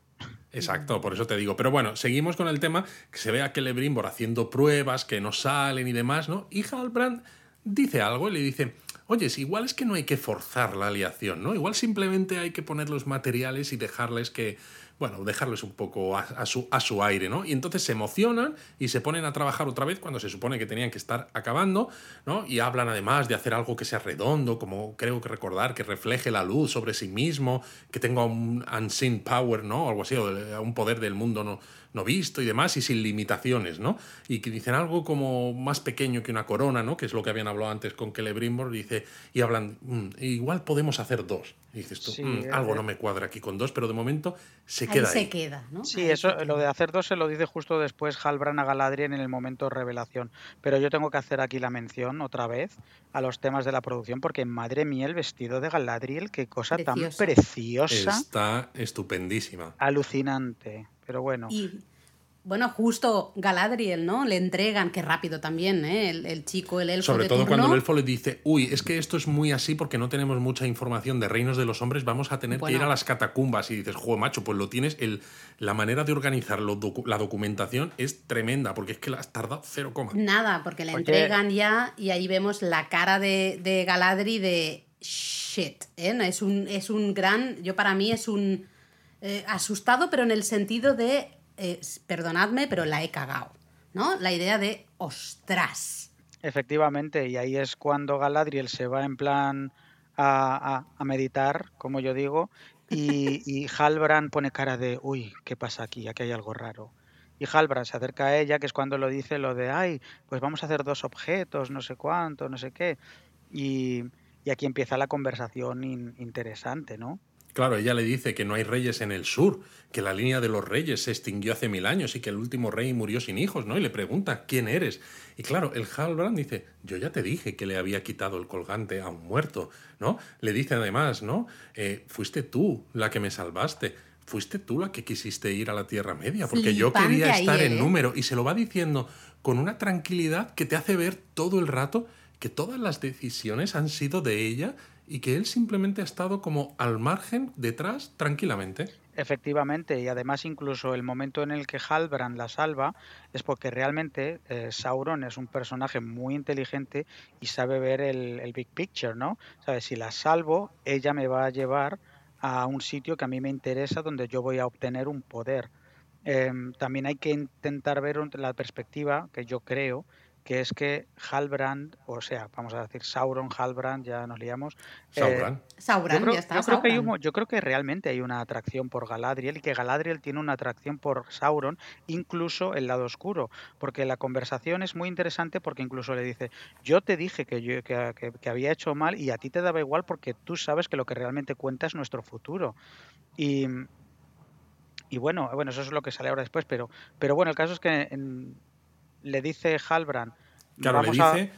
Exacto, por eso te digo. Pero bueno, seguimos con el tema, que se ve a Celebrimbor haciendo pruebas que no salen y demás, ¿no? Y Halbrand dice algo y le dice, oye, igual es que no hay que forzar la aliación, ¿no? Igual simplemente hay que poner los materiales y dejarles que bueno, dejarles un poco a, su, a su aire, ¿no? Y entonces se emocionan y se ponen a trabajar otra vez cuando se supone que tenían que estar acabando, ¿no? Y hablan además de hacer algo que sea redondo, como creo que recordar, que refleje la luz sobre sí mismo, que tenga un unseen power, ¿no? Algo así, o un poder del mundo no, no visto y demás, y sin limitaciones, ¿no? Y que dicen algo como más pequeño que una corona, ¿no? Que es lo que habían hablado antes con Celebrimbor, dice, y hablan, mm, igual podemos hacer dos. Y dices tú, mm, algo no me cuadra aquí con dos, pero de momento se queda. Ahí se queda, ¿no? Sí, eso, lo de hacer dos se lo dice justo después Halbran a Galadriel en el momento de revelación. Pero yo tengo que hacer aquí la mención otra vez a los temas de la producción, porque madre mía, el vestido de Galadriel, qué cosa tan preciosa. Está estupendísima. Alucinante. Pero bueno. Y, bueno, justo Galadriel, ¿no? Le entregan, qué rápido también, ¿eh? El, chico, el elfo. Sobre todo cuando el elfo le dice, uy, es que esto es muy así porque no tenemos mucha información de reinos de los hombres, vamos a tener que ir a las catacumbas. Y dices, juego macho, pues lo tienes, el, la manera de organizar la documentación es tremenda, porque es que la has tardado cero coma. Nada, porque le entregan ya y ahí vemos la cara de, de Galadri de shit, ¿eh? Es un, es un gran, yo para mí es un eh, asustado, pero en el sentido de, eh, perdonadme, pero la he cagado, ¿no? La idea de, ostras. Efectivamente, y ahí es cuando Galadriel se va en plan a, meditar, como yo digo, y, y Halbrand pone cara de, uy, ¿qué pasa aquí? Aquí hay algo raro. Y Halbrand se acerca a ella, que es cuando lo dice lo de, ay, pues vamos a hacer dos objetos, no sé cuánto, no sé qué. Y, aquí empieza la conversación interesante, ¿no? Claro, ella le dice que no hay reyes en el sur, que la línea de los reyes se extinguió hace mil años y que el último rey murió sin hijos, ¿no? Y le pregunta, ¿quién eres? Y claro, el Halbrand dice, yo ya te dije que le había quitado el colgante a un muerto, ¿no? Le dice además, ¿no? Eh, fuiste tú la que me salvaste, fuiste tú la que quisiste ir a la Tierra Media, porque yo quería estar en ¿eh? número. Y se lo va diciendo con una tranquilidad que te hace ver todo el rato que todas las decisiones han sido de ella y que él simplemente ha estado como al margen, detrás, tranquilamente. Efectivamente, y además incluso el momento en el que Halbrand la salva es porque realmente eh, Sauron es un personaje muy inteligente y sabe ver el, big picture, ¿no? ¿Sabes? Si la salvo, ella me va a llevar a un sitio que a mí me interesa donde yo voy a obtener un poder. Em, también hay que intentar ver la perspectiva que yo creo que es que Halbrand, o sea, vamos a decir Sauron, Halbrand, ya nos liamos. Sauron. Eh, Sauron, ya está. Yo creo, que yo creo que realmente hay una atracción por Galadriel y que Galadriel tiene una atracción por Sauron, incluso el lado oscuro, porque la conversación es muy interesante porque incluso le dice, yo te dije que, yo, que, había hecho mal y a ti te daba igual porque tú sabes que lo que realmente cuenta es nuestro futuro. Y, y bueno, bueno, eso es lo que sale ahora después, pero, pero bueno, el caso es que en, le dice Halbrand. Claro, le dice.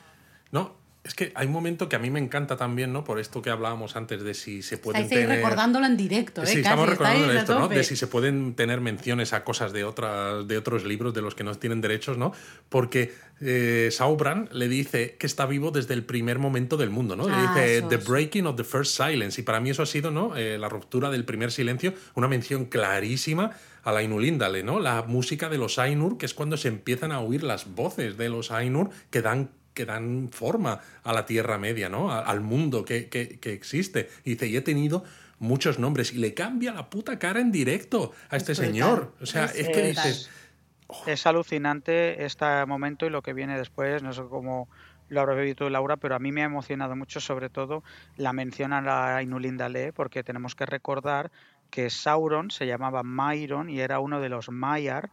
No, es que hay un momento que a mí me encanta también, ¿no? Por esto que hablábamos antes de si se pueden tener... recordándolo en directo, ¿eh? Sí, estamos recordándolo en esto, ¿no? De si se pueden tener menciones a cosas de, otras, de otros libros de los que no tienen derechos, ¿no? Porque eh, Saubran le dice que está vivo desde el primer momento del mundo, ¿no? Le ah, dice The Breaking of the First Silence. Y para mí eso ha sido, ¿no? Eh, la ruptura del primer silencio, una mención clarísima a la Ainulindale, ¿no? La música de los Ainur, que es cuando se empiezan a oír las voces de los Ainur que dan que dan forma a la Tierra Media, ¿no? al mundo que, que, existe. Y dice, y he tenido muchos nombres. Y le cambia la puta cara en directo a este señor. O sea, es, que dices... Oh". Es alucinante este momento y lo que viene después. No sé cómo lo habrá visto Laura, pero a mí me ha emocionado mucho, sobre todo, la mención a la Inulindale, porque tenemos que recordar que Sauron se llamaba Myron y era uno de los Maiar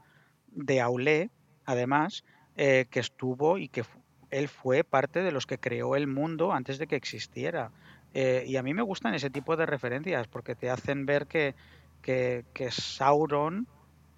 de Aulé, además, eh, que estuvo y que él fue parte de los que creó el mundo antes de que existiera. Eh, y a mí me gustan ese tipo de referencias porque te hacen ver que, que, que Sauron,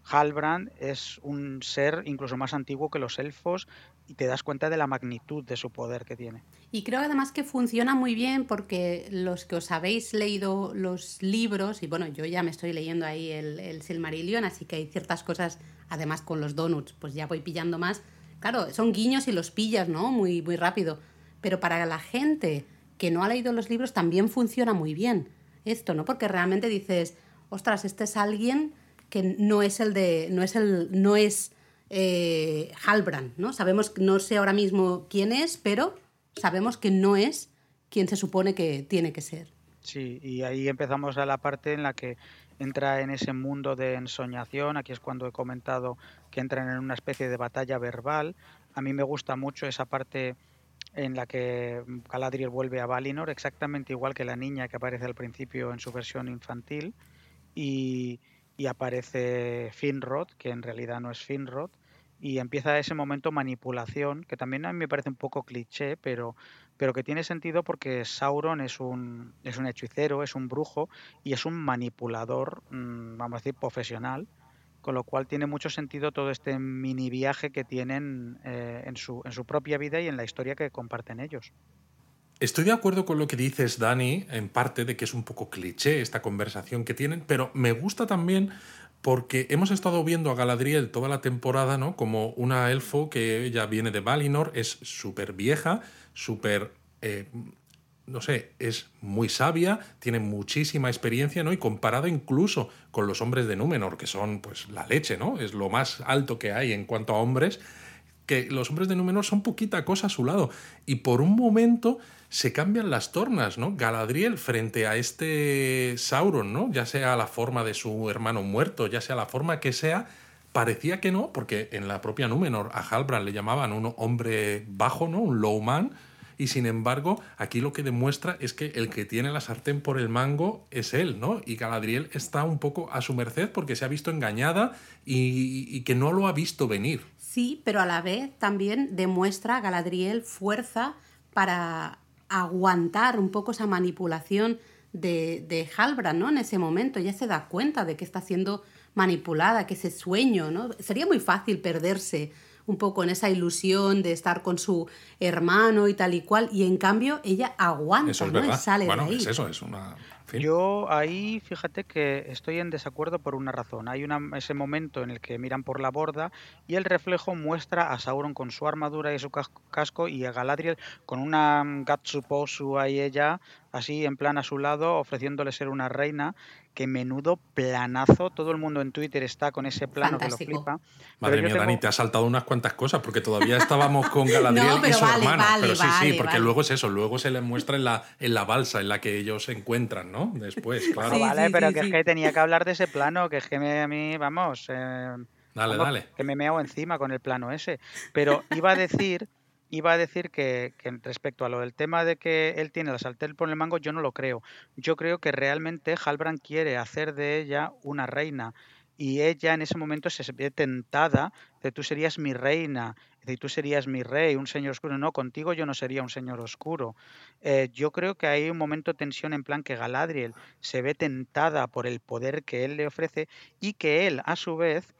Halbrand, es un ser incluso más antiguo que los elfos y te das cuenta de la magnitud de su poder que tiene. Y creo además que funciona muy bien porque los que os habéis leído los libros, y bueno, yo ya me estoy leyendo ahí el, el Silmarillion, así que hay ciertas cosas, además con los donuts, pues ya voy pillando más, Claro, son guiños y los pillas, ¿no? Muy, muy rápido. Pero para la gente que no ha leído los libros también funciona muy bien esto, ¿no? Porque realmente dices, ostras, este es alguien que no es el de. no es el. no es eh, Halbrand, ¿no? Sabemos, no sé ahora mismo quién es, pero sabemos que no es quien se supone que tiene que ser. Sí, y ahí empezamos a la parte en la que entra en ese mundo de ensoñación. Aquí es cuando he comentado que entran en una especie de batalla verbal. A mí me gusta mucho esa parte en la que Galadriel vuelve a Valinor, exactamente igual que la niña que aparece al principio en su versión infantil. Y, y aparece Finrod, que en realidad no es Finrod, y empieza ese momento manipulación, que también a mí me parece un poco cliché, pero pero que tiene sentido porque Sauron es un, es un hechicero, es un brujo y es un manipulador, mm, vamos a decir, profesional, con lo cual tiene mucho sentido todo este mini viaje que tienen eh, en, su, en su propia vida y en la historia que comparten ellos. Estoy de acuerdo con lo que dices, Dani, en parte de que es un poco cliché esta conversación que tienen, pero me gusta también porque hemos estado viendo a Galadriel toda la temporada, ¿no? Como una elfo que ella viene de Valinor, es súper vieja, súper, eh, no sé, es muy sabia, tiene muchísima experiencia, ¿no? Y comparada incluso con los hombres de Númenor, que son pues la leche, ¿no? Es lo más alto que hay en cuanto a hombres, que los hombres de Númenor son poquita cosa a su lado. Y por un momento se cambian las tornas, ¿no? Galadriel frente a este Sauron, ¿no? Ya sea la forma de su hermano muerto, ya sea la forma que sea, parecía que no, porque en la propia Númenor a Halbrand le llamaban un hombre bajo, ¿no? Un low man. Y sin embargo, aquí lo que demuestra es que el que tiene la sartén por el mango es él, ¿no? Y Galadriel está un poco a su merced porque se ha visto engañada y que no lo ha visto venir. Sí, pero a la vez también demuestra Galadriel fuerza para aguantar un poco esa manipulación de, de Halbrand, ¿no? En ese momento ya se da cuenta de que está siendo manipulada, que ese sueño, ¿no? Sería muy fácil perderse un poco en esa ilusión de estar con su hermano y tal y cual, y en cambio ella aguanta, ¿no? Y sale bueno, de ahí. Es eso, es una yo ahí, fíjate que estoy en desacuerdo por una razón. Hay una, ese momento en el que miran por la borda y el reflejo muestra a Sauron con su armadura y su casco y a Galadriel con una Gatsuposu ahí ella, así en plan a su lado, ofreciéndole ser una reina que menudo planazo. Todo el mundo en Twitter está con ese plano que lo flipa. Madre mía, Dani, te ha saltado unas cuantas cosas porque todavía estábamos con Galadriel y su hermano. pero sí, sí, porque luego es eso, luego se les muestra en la, en la balsa en la que ellos se encuentran, ¿no? Después, claro. vale, pero que es que tenía que hablar de ese plano, que es que me, a mí, vamos. Eh, dale, dale. Que me meo encima con el plano ese. Pero iba a decir iba a decir que, respecto a lo del tema de que él tiene la sartén por el mango, yo no lo creo. Yo creo que realmente Halbrand quiere hacer de ella una reina y ella en ese momento se ve tentada de tú serías mi reina, de tú serías mi rey, un señor oscuro. No, contigo yo no sería un señor oscuro. Eh, yo creo que hay un momento de tensión en plan que Galadriel se ve tentada por el poder que él le ofrece y que él, a su vez,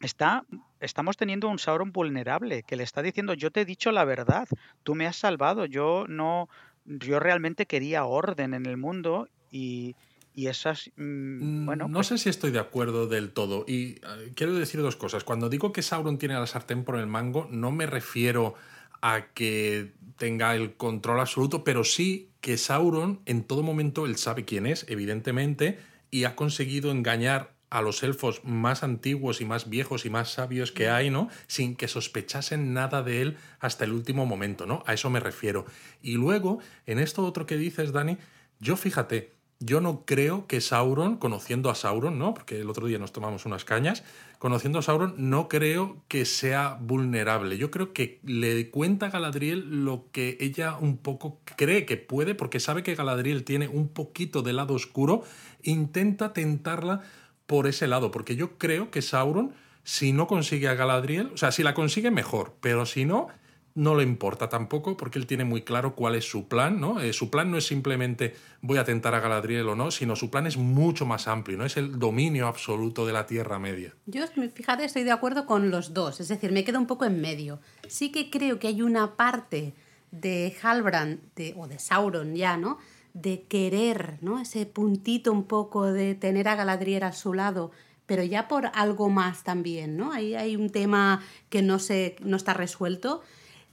está estamos teniendo un Sauron vulnerable que le está diciendo yo te he dicho la verdad, tú me has salvado, yo no, yo realmente quería orden en el mundo y, y esas, mm, bueno... No pues sé si estoy de acuerdo del todo y eh, quiero decir dos cosas. Cuando digo que Sauron tiene la sartén por el mango, no me refiero a que tenga el control absoluto, pero sí que Sauron en todo momento él sabe quién es, evidentemente, y ha conseguido engañar a los elfos más antiguos y más viejos y más sabios que hay, ¿no? Sin que sospechasen nada de él hasta el último momento, ¿no? A eso me refiero. Y luego, en esto otro que dices, Dani, yo fíjate, yo no creo que Sauron, conociendo a Sauron, ¿no? Porque el otro día nos tomamos unas cañas, conociendo a Sauron, no creo que sea vulnerable. Yo creo que le cuenta a Galadriel lo que ella un poco cree que puede, porque sabe que Galadriel tiene un poquito de lado oscuro, intenta tentarla por ese lado, porque yo creo que Sauron, si no consigue a Galadriel, o sea, si la consigue mejor, pero si no, no le importa tampoco porque él tiene muy claro cuál es su plan, ¿no? Eh, su plan no es simplemente voy a tentar a Galadriel o no, sino su plan es mucho más amplio, ¿no? Es el dominio absoluto de la Tierra Media. Yo, fíjate, estoy de acuerdo con los dos, es decir, me quedo un poco en medio. Sí que creo que hay una parte de Halbrand o de Sauron ya, ¿no? De querer, ¿no? Ese puntito un poco de tener a Galadriel a su lado, pero ya por algo más también, ¿no? Ahí hay un tema que no, se, no está resuelto,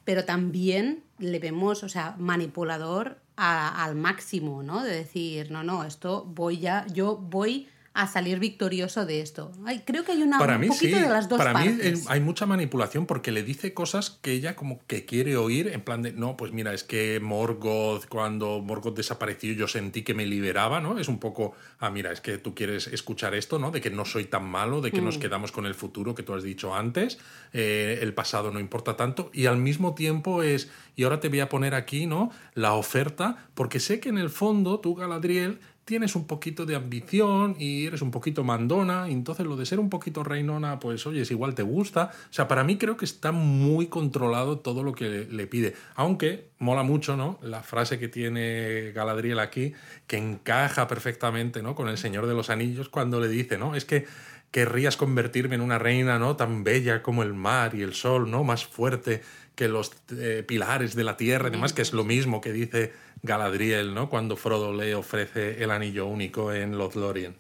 pero también le vemos, o sea, manipulador al máximo, ¿no? De decir, no, no, esto voy ya, yo voy a salir victorioso de esto. creo que hay una, para un poquito de las dos para mí hay mucha manipulación porque le dice cosas que ella como que quiere oír en plan de, no, pues mira, es que Morgoth, cuando Morgoth desapareció yo sentí que me liberaba, ¿no? Es un poco, ah, mira, es que tú quieres escuchar esto, ¿no? De que no soy tan malo, de que nos mm. quedamos con el futuro que tú has dicho antes, eh, el pasado no importa tanto y al mismo tiempo es, y ahora te voy a poner aquí, ¿no? La oferta, porque sé que en el fondo tú, Galadriel, tienes un poquito de ambición y eres un poquito mandona, y entonces lo de ser un poquito reinona, pues oye, es igual te gusta. O sea, para mí creo que está muy controlado todo lo que le, pide. Aunque mola mucho, ¿no? La frase que tiene Galadriel aquí, que encaja perfectamente, ¿no? Con el Señor de los Anillos cuando le dice, ¿no? Es que querrías convertirme en una reina, ¿no? Tan bella como el mar y el sol, ¿no? Más fuerte que los eh, pilares de la tierra y demás, que es lo mismo que dice Galadriel, ¿no? Cuando Frodo le ofrece el anillo único en Lothlorien.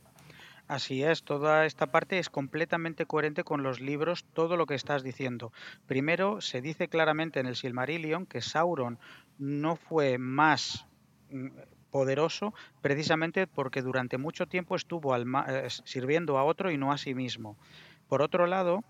Así es, toda esta parte es completamente coherente con los libros, todo lo que estás diciendo. Primero, se dice claramente en el Silmarillion que Sauron no fue más mm, poderoso precisamente porque durante mucho tiempo estuvo eh, sirviendo a otro y no a sí mismo. Por otro lado,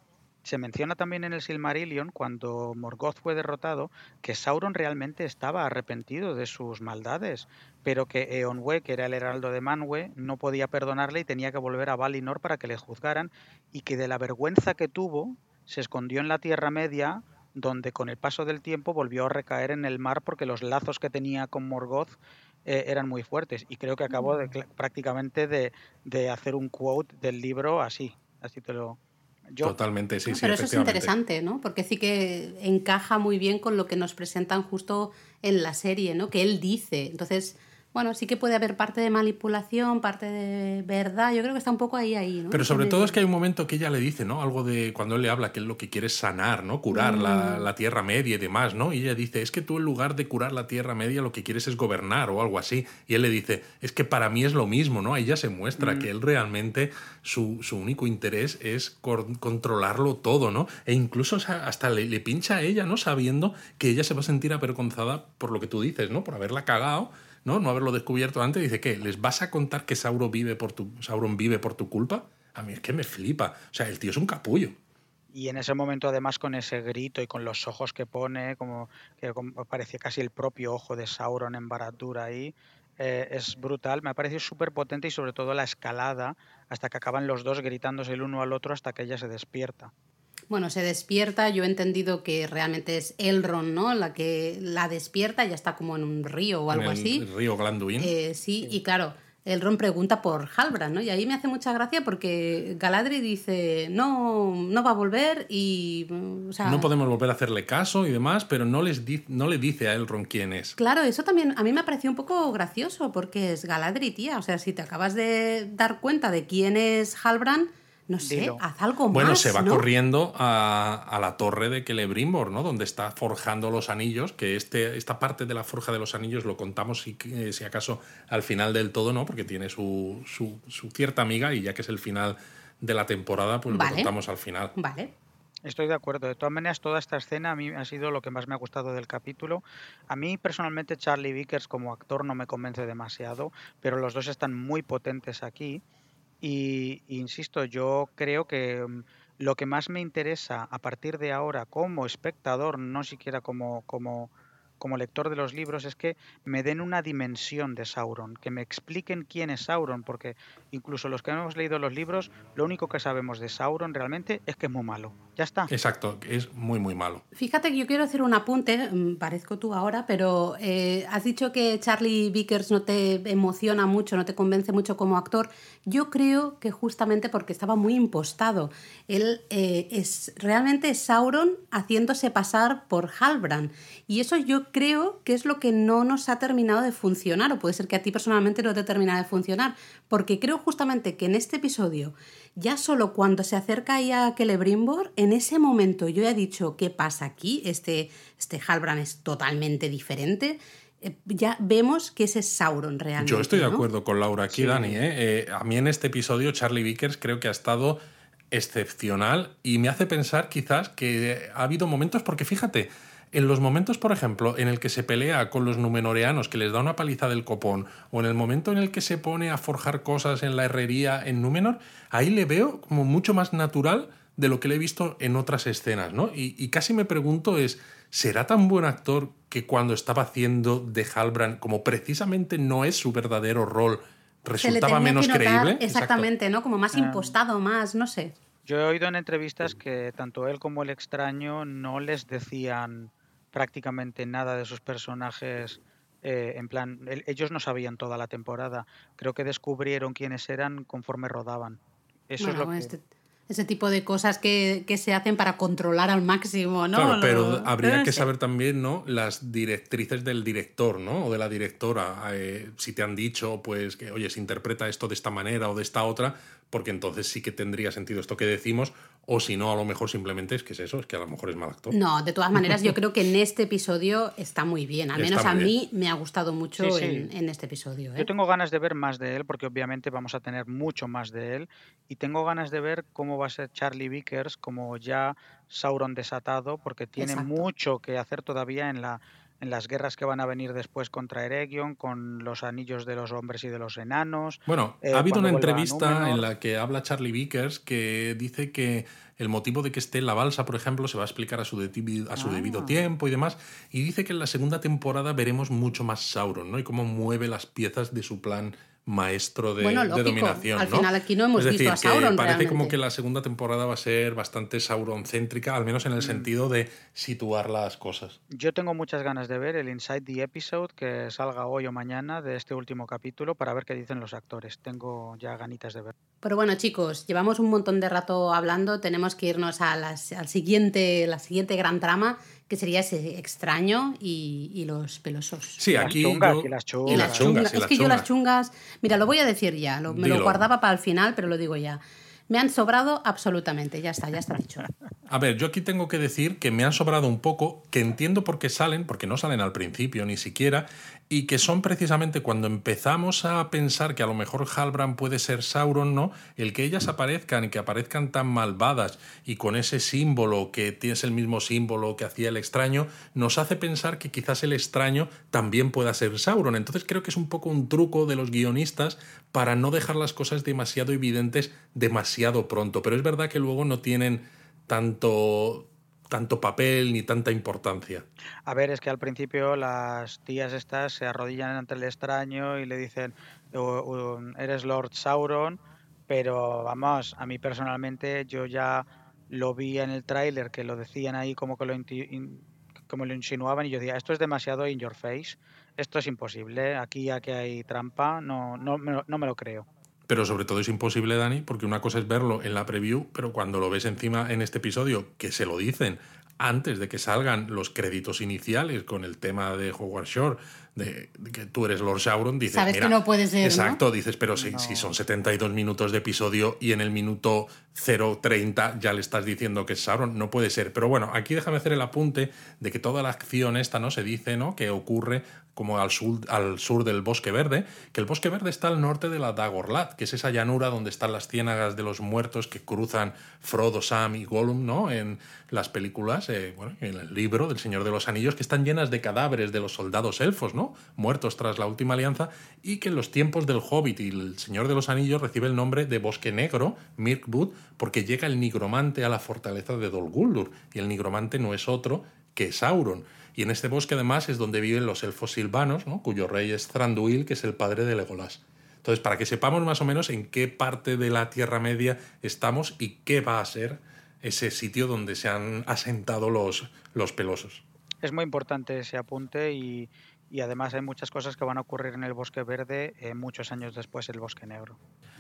se menciona también en el Silmarillion, cuando Morgoth fue derrotado, que Sauron realmente estaba arrepentido de sus maldades, pero que Eonwe, que era el heraldo de Manwë, no podía perdonarle y tenía que volver a Valinor para que le juzgaran, y que de la vergüenza que tuvo, se escondió en la Tierra Media, donde con el paso del tiempo volvió a recaer en el mar porque los lazos que tenía con Morgoth eh, eran muy fuertes. Y creo que acabó de, prácticamente de, de hacer un quote del libro así. Así te lo, Totalmente, sí, sí. Pero eso es interesante, ¿no? Porque sí que encaja muy bien con lo que nos presentan justo en la serie, ¿no? Que él dice. Entonces, bueno, sí que puede haber parte de manipulación, parte de verdad. Yo creo que está un poco ahí, ahí, ¿no? Pero sobre todo es que hay un momento que ella le dice, ¿no? Algo de cuando él le habla, que él lo que quiere es sanar, ¿no? Curar la, mm. la, Tierra Media y demás, ¿no? Y ella dice, es que tú en lugar de curar la Tierra Media lo que quieres es gobernar o algo así. Y él le dice, es que para mí es lo mismo, ¿no? Ahí ya se muestra mm. que él realmente, su, su único interés es controlarlo todo, ¿no? E incluso hasta le, le pincha a ella, ¿no? Sabiendo que ella se va a sentir avergonzada por lo que tú dices, ¿no? Por haberla cagado ¿no? No haberlo descubierto antes, dice, ¿qué? ¿Les vas a contar que Sauron vive por tu, Sauron vive por tu culpa? A mí es que me flipa. O sea, el tío es un capullo. Y en ese momento, además, con ese grito y con los ojos que pone, como que parecía casi el propio ojo de Sauron en Baratura ahí, eh, es brutal. Me ha parecido súper potente y sobre todo la escalada hasta que acaban los dos gritándose el uno al otro hasta que ella se despierta. Bueno, se despierta, yo he entendido que realmente es Elrond, ¿no? La que la despierta, ya está como en un río o algo en el así. río Glanduin. Eh, sí, y claro, Elrond pregunta por Halbrand, ¿no? Y ahí me hace mucha gracia porque Galadriel dice, no, no va a volver y... no podemos volver a hacerle caso y demás, pero no, les no le dice a Elrond quién es. Claro, eso también a mí me ha parecido un poco gracioso porque es Galadriel, tía. O sea, si te acabas de dar cuenta de quién es Halbrand no sé, haz algo bueno, más. Bueno, se va corriendo a, la torre de Celebrimbor, ¿no? Donde está forjando los anillos, que este, esta parte de la forja de los anillos lo contamos si, si acaso al final del todo, ¿no? Porque tiene su, su, cierta amiga y ya que es el final de la temporada, pues lo contamos al final. Vale. Estoy de acuerdo. De todas maneras, toda esta escena a mí ha sido lo que más me ha gustado del capítulo. A mí personalmente Charlie Vickers como actor no me convence demasiado, pero los dos están muy potentes aquí. Y, insisto, yo creo que mm, lo que más me interesa a partir de ahora como espectador, no siquiera como, como como lector de los libros es que me den una dimensión de Sauron, que me expliquen quién es Sauron, porque incluso los que hemos leído los libros, lo único que sabemos de Sauron realmente es que es muy malo. Ya está. Exacto, es muy, muy malo. Fíjate que yo quiero hacer un apunte, mm, parezco tú ahora, pero eh, has dicho que Charlie Vickers no te emociona mucho, no te convence mucho como actor. Yo creo que justamente porque estaba muy impostado. Él eh, es realmente Sauron haciéndose pasar por Halbrand. Y eso yo creo que es lo que no nos ha terminado de funcionar, o puede ser que a ti personalmente no te termina de funcionar, porque creo justamente que en este episodio, ya solo cuando se acerca ahí a Celebrimbor, en ese momento yo he dicho, ¿qué pasa aquí? Este, este Halbrand es totalmente diferente eh, ya vemos que ese es Sauron realmente. Yo estoy de acuerdo con Laura aquí, Dani. ¿eh? ¿eh? a mí en este episodio Charlie Vickers creo que ha estado excepcional y me hace pensar quizás que ha habido momentos, porque fíjate, en los momentos, por ejemplo, en el que se pelea con los numenoreanos, que les da una paliza del copón, o en el momento en el que se pone a forjar cosas en la herrería en Númenor, ahí le veo como mucho más natural de lo que le he visto en otras escenas, ¿no? Y, casi me pregunto es, ¿será tan buen actor que cuando estaba haciendo de Halbrand, como precisamente no es su verdadero rol, resultaba menos creíble? Exactamente, ¿no? Como más ah. impostado, más, no sé. Yo he oído en entrevistas que tanto él como el extraño no les decían prácticamente nada de sus personajes. Eh, en plan, ellos no sabían toda la temporada. Creo que descubrieron quiénes eran conforme rodaban. Eso es lo que... Este, ese tipo de cosas que, se hacen para controlar al máximo, ¿no? Claro, pero habría que saber también, ¿no? Las directrices del director, ¿no? O de la directora. Eh, si te han dicho, pues, que, oye, se interpreta esto de esta manera o de esta otra, porque entonces sí que tendría sentido esto que decimos, o si no, a lo mejor simplemente es que es eso, es que a lo mejor es mal actor. No, de todas maneras, yo creo que en este episodio está muy bien, al menos a mí me ha gustado mucho En, este episodio. Yo ¿eh? tengo ganas de ver más de él, porque obviamente vamos a tener mucho más de él, y tengo ganas de ver cómo va a ser Charlie Vickers como ya Sauron desatado, porque tiene mucho que hacer todavía en la en las guerras que van a venir después contra Eregion, con los anillos de los hombres y de los enanos. Bueno, eh, ha habido una entrevista en la que habla Charlie Vickers que dice que el motivo de que esté en la balsa, por ejemplo, se va a explicar a su, a su debido ah. tiempo y demás. Y dice que en la segunda temporada veremos mucho más Sauron, ¿no? Y cómo mueve las piezas de su plan maestro de, dominación. Al final aquí no hemos es decir, visto a Sauron. parece como que la segunda temporada va a ser bastante Sauron-céntrica, al menos en el mm. sentido de situar las cosas. Yo tengo muchas ganas de ver el Inside the Episode que salga hoy o mañana de este último capítulo para ver qué dicen los actores. Tengo ya ganitas de ver. Pero bueno, chicos, llevamos un montón de rato hablando, tenemos que irnos a las, al siguiente, la siguiente gran trama que sería ese extraño y, los pelosos. Sí, aquí. y las chungas. es que yo las chungas. Mira, lo voy a decir ya. me lo guardaba para el final, pero lo digo ya. Me han sobrado absolutamente, ya está, ya está dicho. A ver, yo aquí tengo que decir que me han sobrado un poco, que entiendo por qué salen, porque no salen al principio ni siquiera, y que son precisamente cuando empezamos a pensar que a lo mejor Halbrand puede ser Sauron, ¿no? El que ellas aparezcan y que aparezcan tan malvadas y con ese símbolo que es el mismo símbolo que hacía el extraño, nos hace pensar que quizás el extraño también pueda ser Sauron. Entonces creo que es un poco un truco de los guionistas para no dejar las cosas demasiado evidentes demasiado pronto. Pero es verdad que luego no tienen tanto tanto papel ni tanta importancia. A ver, es que al principio las tías estas se arrodillan ante el extraño y le dicen, eres Lord Sauron, pero vamos, a mí personalmente yo ya lo vi en el tráiler que lo decían ahí como que lo, como lo insinuaban y yo decía, esto es demasiado in your face, esto es imposible, aquí ya que hay trampa, no, no, no me lo creo. Pero sobre todo es imposible, Dani, porque una cosa es verlo en la preview, pero cuando lo ves encima en este episodio, que se lo dicen antes de que salgan los créditos iniciales con el tema de Howard Shore, de, que tú eres Lord Sauron, dices. Sabes que no puede ser. Exacto, dices, pero si, si, son 72 minutos de episodio y en el minuto 0.30 ya le estás diciendo que es Sauron, no puede ser. Pero bueno, aquí déjame hacer el apunte de que toda la acción esta, ¿no? Se dice, ¿no? Que ocurre como al sur, al sur del Bosque Verde, que el Bosque Verde está al norte de la Dagorlat, que es esa llanura donde están las ciénagas de los muertos que cruzan Frodo, Sam y Gollum, ¿no? En las películas eh, bueno, en el libro del Señor de los Anillos, que están llenas de cadáveres de los soldados elfos, ¿no? Muertos tras la última alianza, y que en los tiempos del Hobbit y el Señor de los Anillos recibe el nombre de Bosque Negro, Mirkwood, porque llega el nigromante a la fortaleza de Dol Guldur, y el nigromante no es otro que Sauron. Y en este bosque además es donde viven los elfos silvanos, ¿no? cuyo rey es Thranduil, que es el padre de Legolas. Entonces, para que sepamos más o menos en qué parte de la Tierra Media estamos y qué va a ser ese sitio donde se han asentado los, los pelosos. Es muy importante ese apunte y, además hay muchas cosas que van a ocurrir en el bosque verde eh, muchos años después el bosque negro.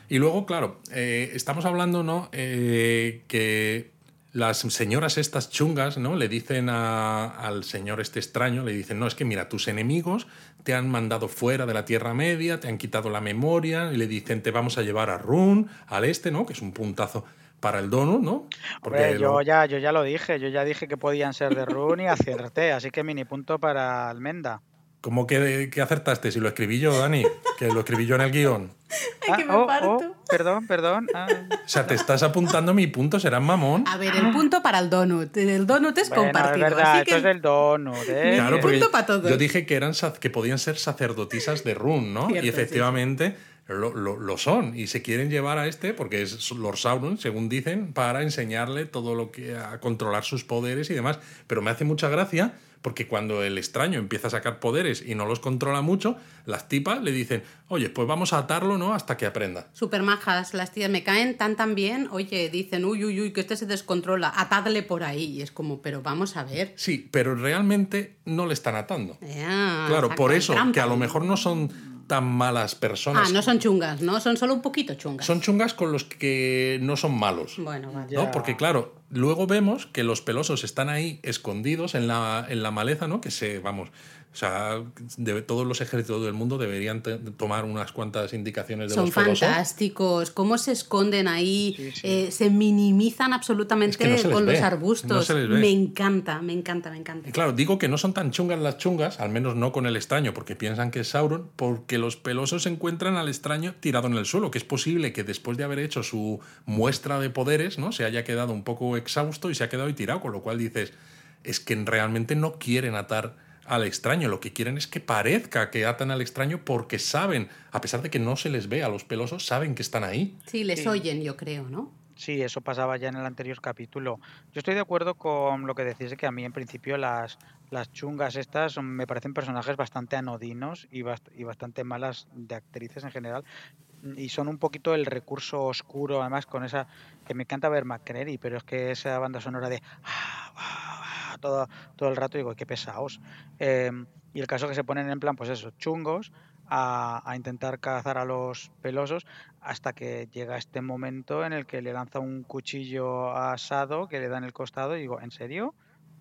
Y luego, claro, eh, estamos hablando, ¿no? Eh, que las señoras estas chungas, ¿no? Le dicen al señor este extraño, le dicen, no, es que mira, tus enemigos te han mandado fuera de la Tierra Media, te han quitado la memoria, y le dicen, te vamos a llevar a Run, al este, ¿no? Que es un puntazo para el donut, ¿no? Porque yo, ya, yo ya lo dije, yo ya dije que podían ser de Run y acerté, así que mini punto para Almenda. ¿Cómo que, que, acertaste? Si lo escribí yo, Dani, que lo escribí yo en el guion. Ay, que me ah, oh, oh, parto. perdón, perdón. Ah. O sea, te estás apuntando mi punto, serás mamón. A ver, el punto para el donut. El donut es compartido. Es verdad, esto es el donut. ¿eh? Claro, punto para todos. Yo dije que, eran, que podían ser sacerdotisas de Run, ¿no? y efectivamente lo, lo, son y se quieren llevar a este porque es Lord Sauron, según dicen, para enseñarle todo lo que a controlar sus poderes y demás. Pero me hace mucha gracia porque cuando el extraño empieza a sacar poderes y no los controla mucho, las tipas le dicen, oye, pues vamos a atarlo, ¿no? Hasta que aprenda. Super majas, las tías me caen tan tan bien, oye, dicen, uy, uy, uy, que este se descontrola, atadle por ahí. Y es como, pero vamos a ver. Sí, pero realmente no le están atando. claro, por eso, que a lo mejor no son tan malas personas. Ah, no son chungas, ¿no? Son solo un poquito chungas. Son chungas con los que no son malos. Bueno, vale. ¿no? Porque claro, luego vemos que los pelosos están ahí escondidos en la, en la maleza, ¿no? Que se, vamos, o sea, de, todos los ejércitos del mundo deberían tomar unas cuantas indicaciones de Son los fantásticos. Cómo se esconden ahí, eh, se minimizan absolutamente con los arbustos. me encanta, me encanta, me encanta. Y claro, digo que no son tan chungas las chungas, al menos no con el extraño, porque piensan que es Sauron, porque los pelosos se encuentran al extraño tirado en el suelo, que es posible que después de haber hecho su muestra de poderes, ¿no? Se haya quedado un poco exhausto y se ha quedado ahí tirado, con lo cual dices, es que realmente no quieren atar al extraño, lo que quieren es que parezca que atan al extraño porque saben, a pesar de que no se les ve a los pelosos, saben que están ahí. Sí, les oyen, yo creo, ¿no? Sí, eso pasaba ya en el anterior capítulo. Yo estoy de acuerdo con lo que decís de que a mí en principio las, las chungas estas me parecen personajes bastante anodinos y, y bastante malas de actrices en general. Y son un poquito el recurso oscuro, además con esa que me encanta ver McCreary, pero es que esa banda sonora de... Ah, todo, todo el rato digo, qué pesados. Em, y el caso que se ponen en plan, pues eso, chungos, a, intentar cazar a los pelosos hasta que llega este momento en el que le lanza un cuchillo asado que le da en el costado y digo, ¿en serio?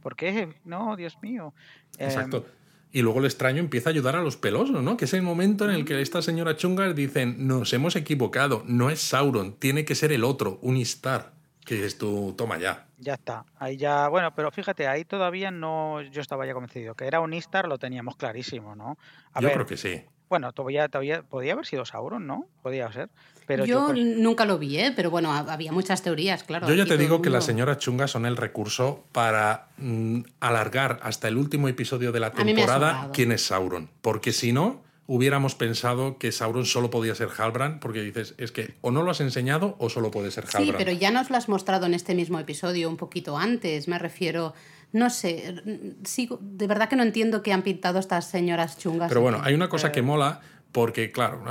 ¿Por qué? No, Dios mío. Em, Exacto. Y luego el extraño empieza a ayudar a los pelosos, ¿no? Que es el momento en el que esta señora Chungar dicen, nos hemos equivocado, no es Sauron, tiene que ser el otro, un Istar. Que dices tú, toma ya. Ya está. Ahí ya, bueno, pero fíjate, ahí todavía no, yo estaba ya convencido. Que era un Istar lo teníamos clarísimo, ¿no? yo creo que sí. Bueno, todavía, todavía podía haber sido Sauron, ¿no? Podía ser. Pero yo, nunca lo vi, ¿eh? pero bueno, había muchas teorías, claro. Yo ya te digo que las señoras chungas son el recurso para mm, alargar hasta el último episodio de la temporada quién es Sauron. Porque si no, hubiéramos pensado que Sauron solo podía ser Halbrand, porque dices, es que o no lo has enseñado o solo puede ser Halbrand. Sí, pero ya nos lo has mostrado en este mismo episodio un poquito antes, me refiero... No sé, sigo, de verdad que no entiendo que han pintado estas señoras chungas. Pero bueno, hay una cosa que mola, porque claro,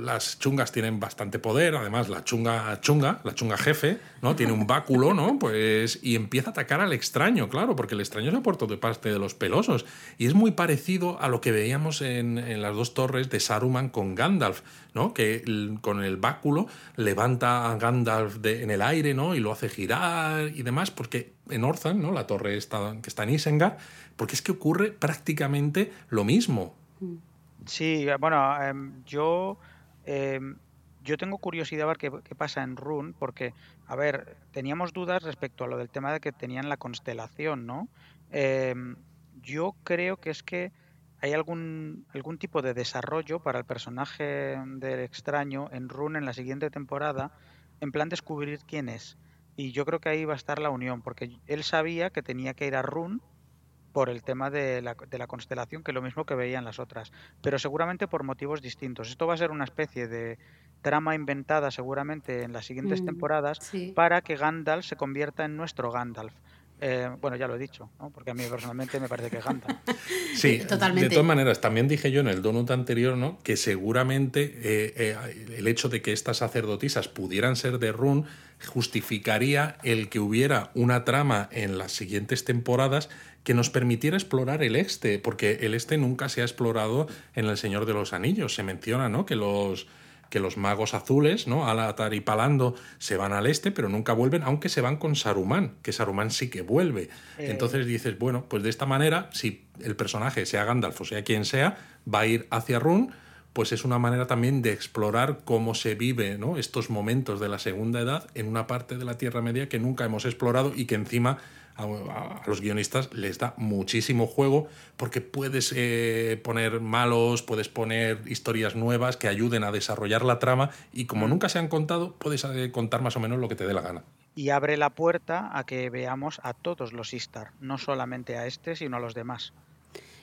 las chungas tienen bastante poder, además la chunga chunga, la chunga jefe, ¿no? Tiene un báculo, ¿no? Pues y empieza a atacar al extraño, claro, porque el extraño se ha de parte de los pelosos y es muy parecido a lo que veíamos en, las dos torres de Saruman con Gandalf, ¿no? Que con el báculo levanta a Gandalf en el aire, ¿no? Y lo hace girar y demás, porque en Orthan, ¿no? La torre está, que está en Isengard, porque es que ocurre prácticamente lo mismo. Mm. Sí, bueno, em, yo, em, yo tengo curiosidad a ver qué, pasa en Rune, porque, a ver, teníamos dudas respecto a lo del tema de que tenían la constelación, ¿no? Em, yo creo que es que hay algún, algún tipo de desarrollo para el personaje del extraño en Rune en la siguiente temporada, en plan descubrir quién es. Y yo creo que ahí va a estar la unión, porque él sabía que tenía que ir a Run por el tema de la, de la constelación, que es lo mismo que veían las otras, pero seguramente por motivos distintos. Esto va a ser una especie de trama inventada seguramente en las siguientes mm, temporadas para que Gandalf se convierta en nuestro Gandalf. Eh, bueno, ya lo he dicho, ¿no? porque a mí personalmente me parece que Gandalf. Sí, totalmente. De todas maneras, también dije yo en el donut anterior ¿no? que seguramente eh, eh, el hecho de que estas sacerdotisas pudieran ser de Run justificaría el que hubiera una trama en las siguientes temporadas que nos permitiera explorar el este, porque el este nunca se ha explorado en El Señor de los Anillos. Se menciona ¿no? que los que los magos azules, ¿no? Alatar y Palando se van al este, pero nunca vuelven, aunque se van con Saruman, que Saruman sí que vuelve. Eh. Entonces dices, bueno, pues de esta manera, si el personaje, sea Gandalf o sea quien sea, va a ir hacia Run, pues es una manera también de explorar cómo se vive ¿no? estos momentos de la segunda edad en una parte de la Tierra Media que nunca hemos explorado y que encima a, los guionistas les da muchísimo juego porque puedes eh, poner malos, puedes poner historias nuevas que ayuden a desarrollar la trama y como nunca se han contado, puedes eh, contar más o menos lo que te dé la gana. Y abre la puerta a que veamos a todos los Istar, no solamente a este, sino a los demás.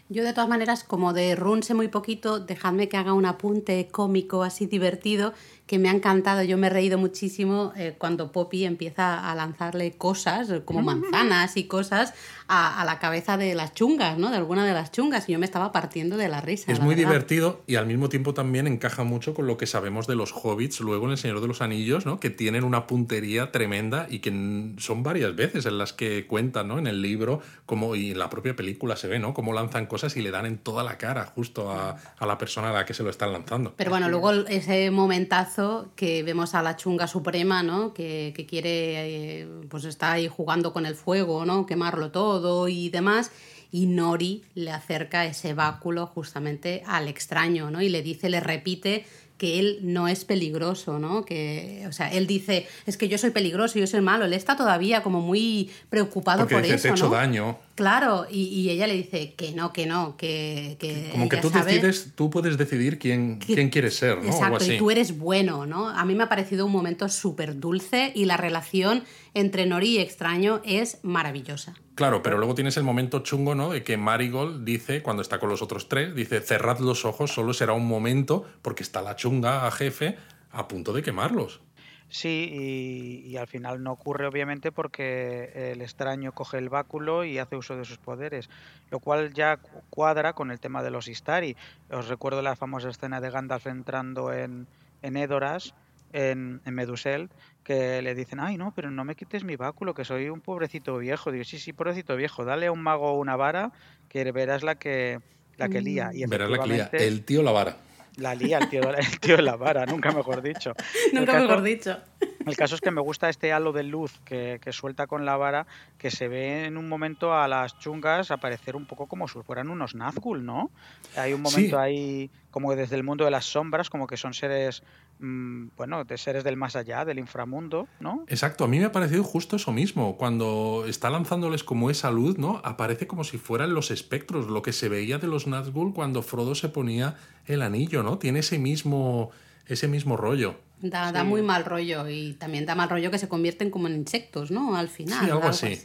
Yo de todas maneras, como de Run sé muy poquito, dejadme que haga un apunte cómico así divertido que me ha encantado. Yo me he reído muchísimo eh, cuando Poppy empieza a lanzarle cosas, como manzanas y cosas, a, la cabeza de las chungas, ¿no? De alguna de las chungas. Y yo me estaba partiendo de la risa. Es muy divertido y al mismo tiempo también encaja mucho con lo que sabemos de los hobbits luego en El Señor de los Anillos, ¿no? Que tienen una puntería tremenda y que son varias veces en las que cuentan, ¿no? En el libro como, y en la propia película se ve, ¿no? Cómo lanzan cosas y le dan en toda la cara justo a, a la persona a la que se lo están lanzando. Pero bueno, luego ese momentazo que vemos a la chunga suprema, ¿no? Que, quiere, eh, pues está ahí jugando con el fuego, ¿no? Quemarlo todo y demás. Y Nori le acerca ese báculo justamente al extraño, ¿no? Y le dice, le repite que él no es peligroso, ¿no? Que, o sea, él dice, es que yo soy peligroso, yo soy malo. Él está todavía como muy preocupado por eso. Te he hecho daño. Claro, y, ella le dice que no, que no, que. que como que tú decides, tú puedes decidir quién, quién quieres ser, ¿no? Exacto, y tú eres bueno, ¿no? A mí me ha parecido un momento súper dulce y la relación entre Nori y extraño es maravillosa. Claro, pero luego tienes el momento chungo, ¿no? De que Marigold dice, cuando está con los otros tres, dice, cerrad los ojos, solo será un momento, porque está la chunga a jefe a punto de quemarlos. Sí, y, al final no ocurre obviamente porque el extraño coge el báculo y hace uso de sus poderes, lo cual ya cuadra con el tema de los Istari. Os recuerdo la famosa escena de Gandalf entrando en, en Edoras, en, en Medusel, que le dicen, ay no, pero no me quites mi báculo, que soy un pobrecito viejo. Digo, sí, sí, pobrecito viejo, dale a un mago una vara que verás la que, la que lía. Y verás la que lía, el tío la vara. La lía el tío, el tío la vara, nunca mejor dicho. nunca mejor dicho. El caso es que me gusta este halo de luz que, suelta con la vara, que se ve en un momento a las chungas aparecer un poco como si fueran unos Nazgûl, ¿no? Hay un momento ahí como desde el mundo de las sombras, como que son seres mm, bueno, de seres del más allá, del inframundo, ¿no? Exacto, a mí me ha parecido justo eso mismo. Cuando está lanzándoles como esa luz, ¿no? Aparece como si fueran los espectros, lo que se veía de los Nazgûl cuando Frodo se ponía el anillo, ¿no? Tiene ese mismo, ese mismo rollo. Da, da, muy mal rollo y también da mal rollo que se convierten como en insectos, ¿no? Al final. Sí, algo, así.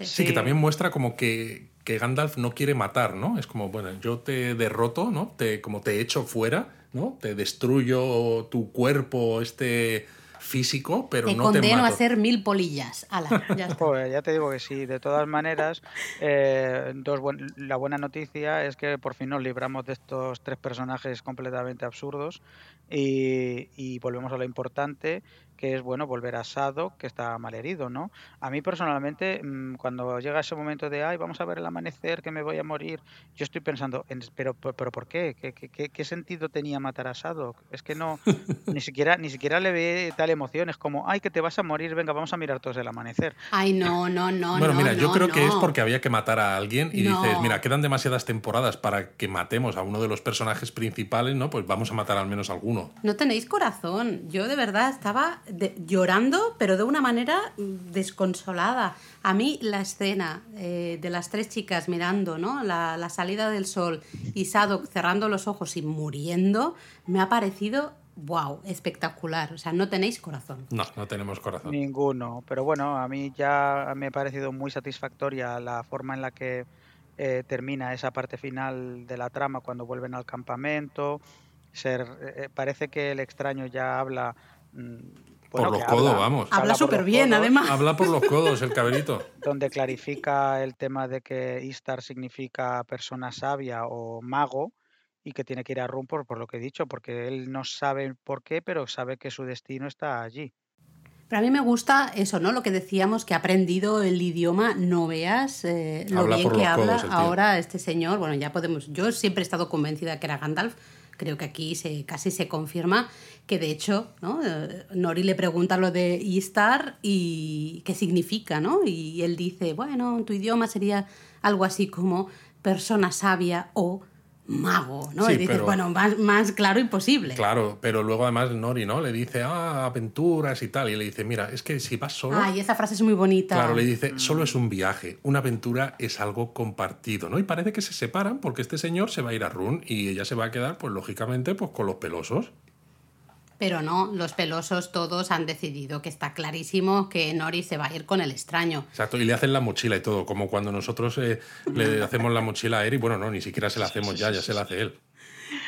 Sí, que también muestra como que, que, Gandalf no quiere matar, ¿no? Es como, bueno, yo te derroto, ¿no? Te, como te echo fuera, ¿no? Te destruyo tu cuerpo, este físico, pero te no condeno te mato. a hacer mil polillas. ya, ya te digo que sí. De todas maneras, eh, dos la buena noticia es que por fin nos libramos de estos tres personajes completamente absurdos y, y volvemos a lo importante que es bueno volver a Sado, que está mal herido, ¿no? A mí personalmente, mm, cuando llega ese momento de, ay, vamos a ver el amanecer, que me voy a morir, yo estoy pensando, pero, pero ¿por qué? ¿Qué, qué, qué sentido tenía matar a Sado? Es que no, ni siquiera, ni siquiera le ve tal emoción, es como, ay, que te vas a morir, venga, vamos a mirar todos el amanecer. Ay, no, no, no. Bueno, mira, yo creo que es porque había que matar a alguien y dices, mira, quedan demasiadas temporadas para que matemos a uno de los personajes principales, ¿no? Pues vamos a matar al menos a alguno. No tenéis corazón. Yo de verdad estaba llorando, pero de una manera desconsolada. A mí la escena eh, de las tres chicas mirando ¿no? la, salida del sol y Sadok cerrando los ojos y muriendo me ha parecido wow, espectacular. O sea, no tenéis corazón. No, no tenemos corazón. Ninguno. Pero bueno, a mí ya me ha parecido muy satisfactoria la forma en la que eh, termina esa parte final de la trama cuando vuelven al campamento. Ser, eh, parece que el extraño ya habla. Por los codos, vamos. Habla súper bien, además. Habla por los codos, el cabrito. Donde clarifica el tema de que Istar significa persona sabia o mago y que tiene que ir a Rumpor por lo que he dicho, porque él no sabe por qué, pero sabe que su destino está allí. Pero a mí me gusta eso, ¿no? Lo que decíamos, que ha aprendido el idioma, no veas eh, lo bien que habla ahora este señor. Bueno, ya podemos. Yo siempre he estado convencida que era Gandalf. Creo que aquí se, casi se confirma que de hecho, ¿no? Eh, Nori le pregunta lo de Istar y qué significa, ¿no? Y él dice, bueno, tu idioma sería algo así como persona sabia o mago, ¿no? y dices, bueno, más, más, claro imposible. Claro, pero luego además Nori, ¿no? Le dice, ah, aventuras y tal. Y le dice, mira, es que si vas solo. Ah, y esa frase es muy bonita. Claro, le dice, solo es un viaje, una aventura es algo compartido, ¿no? Y parece que se separan porque este señor se va a ir a Run y ella se va a quedar, pues lógicamente, pues con los pelosos. Pero no, los pelosos todos han decidido que está clarísimo que Nori se va a ir con el extraño. Exacto, y le hacen la mochila y todo, como cuando nosotros eh, le hacemos la mochila a Eri, bueno, no, ni siquiera se la hacemos ya, ya se la hace él.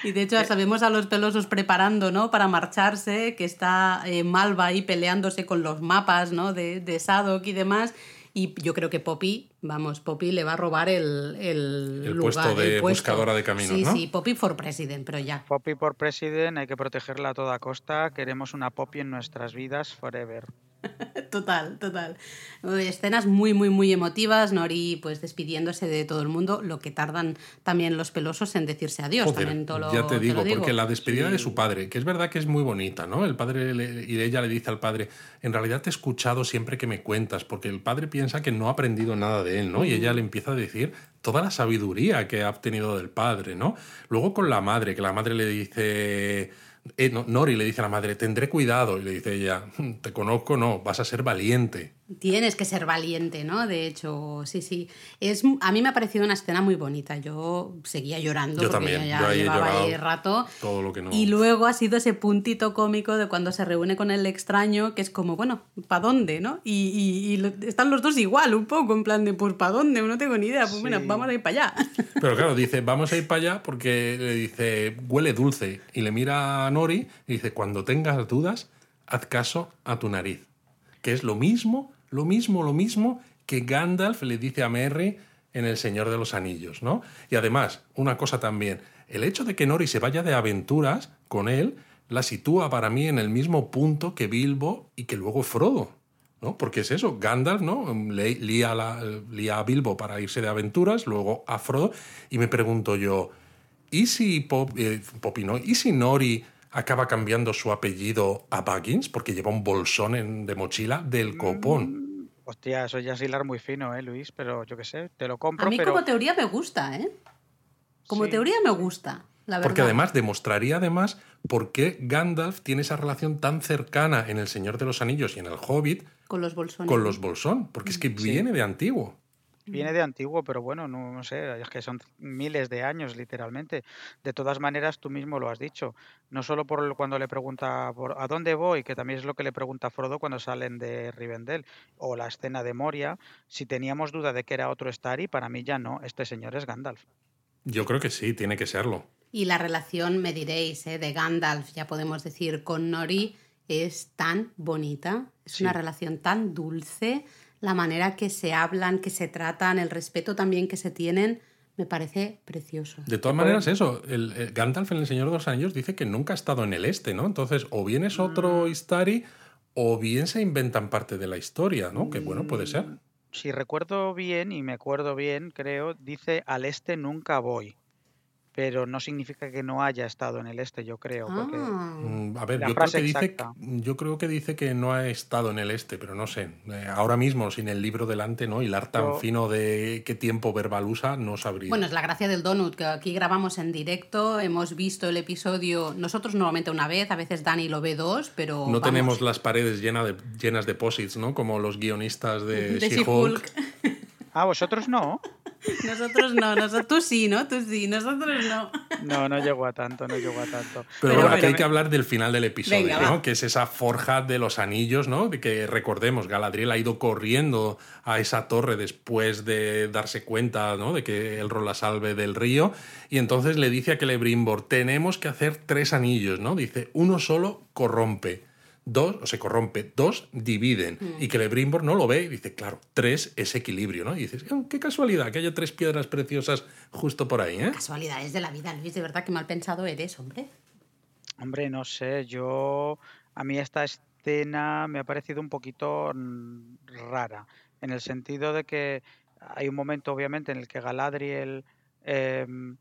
Y de hecho sabemos a los pelosos preparando, ¿no? Para marcharse, que está eh, Malva ahí peleándose con los mapas, ¿no? De, de Sadok y demás. Y yo creo que Poppy, vamos, Poppy le va a robar el, el, puesto de buscadora de caminos, sí, ¿no? Sí, Poppy for President, pero ya. Poppy por President, hay que protegerla a toda costa. Queremos una Poppy en nuestras vidas forever. total, total. Escenas muy, muy, muy emotivas. Nori, pues despidiéndose de todo el mundo, lo que tardan también los pelosos en decirse adiós. también todo ya te digo, porque la despedida de su padre, que es verdad que es muy bonita, ¿no? El padre y ella le dice al padre, en realidad te he escuchado siempre que me cuentas, porque el padre piensa que no ha aprendido nada de él, ¿no? Y ella le empieza a decir toda la sabiduría que ha obtenido del padre, ¿no? Luego con la madre, que la madre le dice eh, Nori le dice a la madre, tendré cuidado. Y le dice ella, te conozco, no, vas a ser valiente. Tienes que ser valiente, ¿no? De hecho, sí, sí. Es, a mí me ha parecido una escena muy bonita. Yo seguía llorando yo porque también. ya yo ahí llevaba ahí rato. Todo lo que no... Y luego ha sido ese puntito cómico de cuando se reúne con el extraño, que es como, bueno, ¿para dónde, no? Y, están los dos igual, un poco, en plan de, pues, ¿para dónde? No tengo ni idea. Pues, bueno, vamos a ir para allá. Pero claro, dice, vamos a ir para allá porque le dice, huele dulce. Y le mira a Nori y dice, cuando tengas dudas, haz caso a tu nariz. Que es lo mismo lo mismo, lo mismo que Gandalf le dice a Merry en El Señor de los Anillos, ¿no? Y además, una cosa también, el hecho de que Nori se vaya de aventuras con él la sitúa para mí en el mismo punto que Bilbo y que luego Frodo, ¿no? Porque es eso, Gandalf, ¿no? Le, lía, a Bilbo para irse de aventuras, luego a Frodo, y me pregunto yo, ¿y si Pop, eh, ¿Y si Nori acaba cambiando su apellido a Baggins porque lleva un bolsón de mochila del copón. Mm, hostia, eso ya es hilar muy fino, ¿eh, Luis? Pero yo qué sé, te lo compro. A mí como teoría me gusta, ¿eh? Como teoría me gusta. La Porque además demostraría además por qué Gandalf tiene esa relación tan cercana en El Señor de los Anillos y en El Hobbit con los bolsones. Con los bolsón, porque es que viene de antiguo. Viene de antiguo, pero bueno, no, sé, es que son miles de años literalmente. De todas maneras, tú mismo lo has dicho, no solo por cuando le pregunta por a dónde voy, que también es lo que le pregunta Frodo cuando salen de Rivendell, o la escena de Moria, si teníamos duda de que era otro Stari, para mí ya no, este señor es Gandalf. Yo creo que sí, tiene que serlo. Y la relación, me diréis, ¿eh? de Gandalf, ya podemos decir, con Nori, es tan bonita, es una relación tan dulce la manera que se hablan, que se tratan, el respeto también que se tienen, me parece precioso. De todas maneras, eso, el, Gandalf en El Señor de los Anillos dice que nunca ha estado en el este, ¿no? Entonces, o bien es otro mm. Istari, o bien se inventan parte de la historia, ¿no? Que bueno, puede ser. Mm, si recuerdo bien, y me acuerdo bien, creo, dice al este nunca voy pero no significa que no haya estado en el este, yo creo. Porque ah. mm, A ver, yo creo, que dice, yo creo que dice que no ha estado en el este, pero no sé. Eh, ahora mismo, sin el libro delante, ¿no? Hilar tan fino de qué tiempo verbal usa, no sabría. Bueno, es la gracia del Donut, que aquí grabamos en directo, hemos visto el episodio nosotros normalmente una vez, a veces Dani lo ve dos, pero. No tenemos las paredes llenas de, llenas de posits, ¿no? Como los guionistas de, de She-Hulk. ah, vosotros no. Nosotros no, nosotros tú sí, ¿no? Tú sí, nosotros no. No, no llegó a tanto, no llegó a tanto. Pero, bueno, aquí hay que hablar del final del episodio, ¿no? Que es esa forja de los anillos, ¿no? De que recordemos, Galadriel ha ido corriendo a esa torre después de darse cuenta, ¿no? De que el rol la salve del río. Y entonces le dice a Celebrimbor, tenemos que hacer tres anillos, ¿no? Dice, uno solo corrompe dos, o se corrompe, dos dividen. Mm. Y que Lebrimbor no lo ve y dice, claro, tres es equilibrio, ¿no? Y dices, oh, qué casualidad que haya tres piedras preciosas justo por ahí, ¿eh? Casualidades de la vida, Luis, de verdad que mal pensado eres, hombre. Hombre, no sé, yo. A mí esta escena me ha parecido un poquito mm, rara, en el sentido de que hay un momento, obviamente, en el que Galadriel. Em,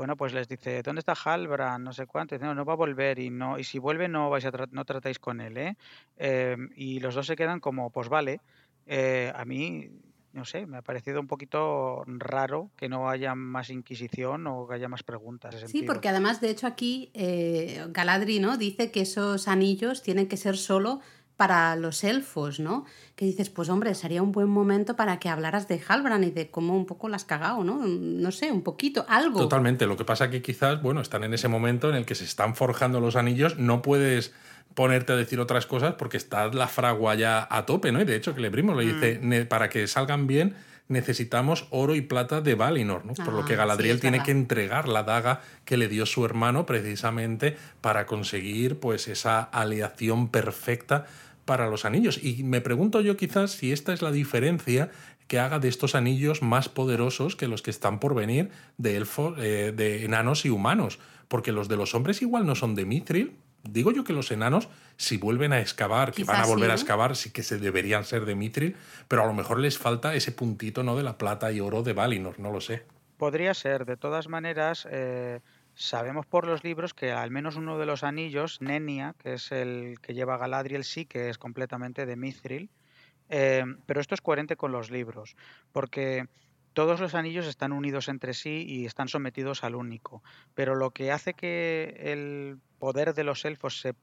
bueno, pues les dice, ¿dónde está Halbrand? No sé cuánto. no, no va a volver y no y si vuelve no vais a no tratáis con él, ¿eh? Em, y los dos se quedan como, pues vale. Eh, a mí, no sé, me ha parecido un poquito raro que no haya más inquisición o que haya más preguntas. Sí, porque además, de hecho, aquí eh, Galadri ¿no? dice que esos anillos tienen que ser solo para los elfos, ¿no? Que dices, pues hombre, sería un buen momento para que hablaras de Halbrand y de cómo un poco las has cagado, ¿no? No sé, un poquito, algo. Totalmente. Lo que pasa que quizás, bueno, están en ese momento en el que se están forjando los anillos, no puedes ponerte a decir otras cosas porque está la fragua ya a tope, ¿no? Y de hecho, que le primo le dice, mm. para que salgan bien necesitamos oro y plata de Valinor, ¿no? Por lo que ah, Galadriel tiene que entregar la daga que le dio su hermano precisamente para conseguir pues esa aleación perfecta para los anillos. Y me pregunto yo quizás si esta es la diferencia que haga de estos anillos más poderosos que los que están por venir de elfos, eh, de enanos y humanos. Porque los de los hombres igual no son de Mithril. Digo yo que los enanos, si vuelven a excavar, que van a volver a excavar, sí que se deberían ser de Mithril, pero a lo mejor les falta ese puntito ¿no? de la plata y oro de Valinor, no lo sé. Podría ser, de todas maneras, eh, Sabemos por los libros que al menos uno de los anillos, Nenia, que es el que lleva Galadriel, sí que es completamente de Mithril, eh, pero esto es coherente con los libros, porque todos los anillos están unidos entre sí y están sometidos al único, pero lo que hace que el poder de los elfos se,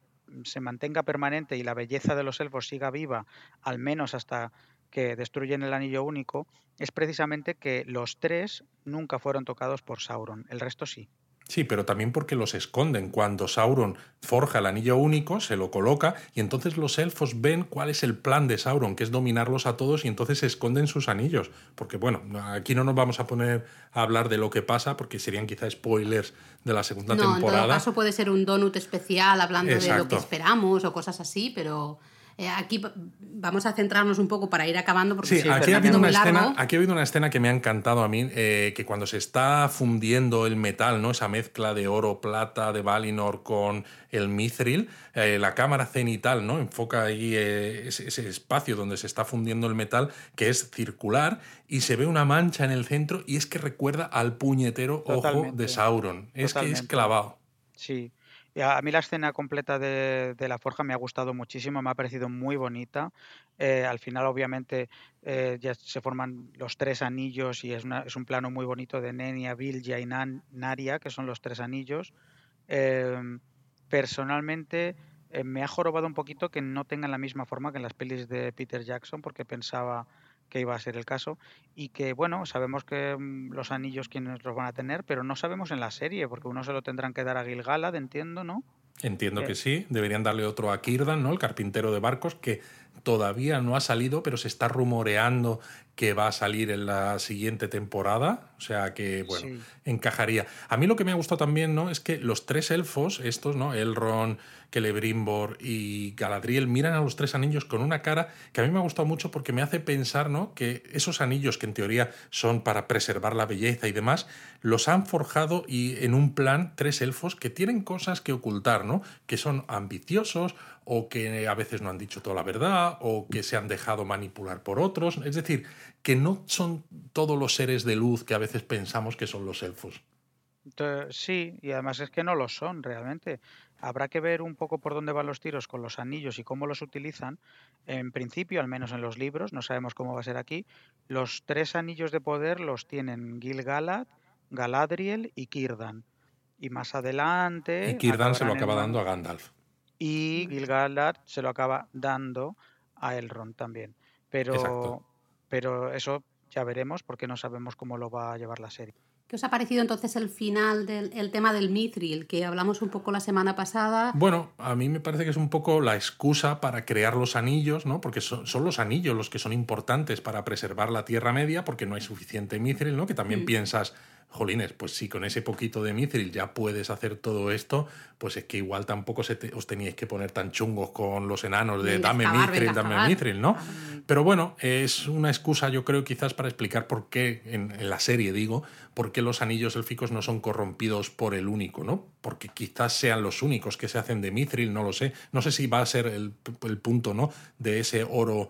se mantenga permanente y la belleza de los elfos siga viva, al menos hasta que destruyen el anillo único, es precisamente que los tres nunca fueron tocados por Sauron, el resto sí. Sí, pero también porque los esconden. Cuando Sauron forja el anillo único, se lo coloca y entonces los elfos ven cuál es el plan de Sauron, que es dominarlos a todos y entonces esconden sus anillos. Porque bueno, aquí no nos vamos a poner a hablar de lo que pasa porque serían quizá spoilers de la segunda temporada. En todo caso puede ser un donut especial hablando de lo que esperamos o cosas así, pero... Eh, aquí vamos a centrarnos un poco para ir acabando porque sí, aquí, ha habido una escena, aquí ha habido una escena que me ha encantado a mí, eh, que cuando se está fundiendo el metal, ¿no? esa mezcla de oro, plata, de Valinor con el mithril, eh, la cámara cenital ¿no? enfoca ahí ese, espacio donde se está fundiendo el metal, que es circular, y se ve una mancha en el centro y es que recuerda al puñetero ojo de Sauron. Es que es clavado. Sí, a mí la escena completa de, la forja me ha gustado muchísimo, me ha parecido muy bonita. Eh, al final, obviamente, eh, ya se forman los tres anillos y es, un plano muy bonito de Nenia, Vilja y Naria, que son los tres anillos. Em, personalmente, eh, me ha jorobado un poquito que no tengan la misma forma que en las pelis de Peter Jackson, porque pensaba que iba a ser el caso y que bueno sabemos que mm, los anillos quienes los van a tener pero no sabemos en la serie porque uno se lo tendrán que dar a Gilgalad entiendo no entiendo que sí. Deberían darle otro a Kirdan no el carpintero de barcos que todavía no ha salido pero se está rumoreando que va a salir en la siguiente temporada, o sea que, bueno, encajaría. A mí lo que me ha gustado también, ¿no? Es que los tres elfos, estos, ¿no? Elrond, Celebrimbor y Galadriel, miran a los tres anillos con una cara que a mí me ha gustado mucho porque me hace pensar, ¿no? Que esos anillos que en teoría son para preservar la belleza y demás, los han forjado y en un plan tres elfos que tienen cosas que ocultar, ¿no? Que son ambiciosos o que a veces no han dicho toda la verdad o que se han dejado manipular por otros. Es decir, que no son todos los seres de luz que a veces pensamos que son los elfos. Sí, y además es que no lo son realmente. Habrá que ver un poco por dónde van los tiros con los anillos y cómo los utilizan. En principio, al menos en los libros, no sabemos cómo va a ser aquí, los tres anillos de poder los tienen Gil-galad, Galadriel y Círdan. Y más adelante... Y Círdan se lo acaba dando a Gandalf. Y Gil-galad se lo acaba dando a Elrond también. Pero, pero eso ya veremos, porque no sabemos cómo lo va a llevar la serie. ¿Qué os ha parecido entonces el final del el tema del mithril, que hablamos un poco la semana pasada? Bueno, a mí me parece que es un poco la excusa para crear los anillos, ¿no? Porque son, son los anillos los que son importantes para preservar la Tierra Media, porque no hay suficiente mithril, ¿no? Que también mm. piensas jolines, pues si con ese poquito de mithril ya puedes hacer todo esto, pues es que igual tampoco se os teníais que poner tan chungos con los enanos de dame mithril, dame mithril, ¿no? Pero bueno, es una excusa yo creo quizás para explicar por qué, en, la serie digo, por qué los anillos élficos no son corrompidos por el único, ¿no? Porque quizás sean los únicos que se hacen de mithril, no lo sé. No sé si va a ser el, el punto, ¿no? De ese oro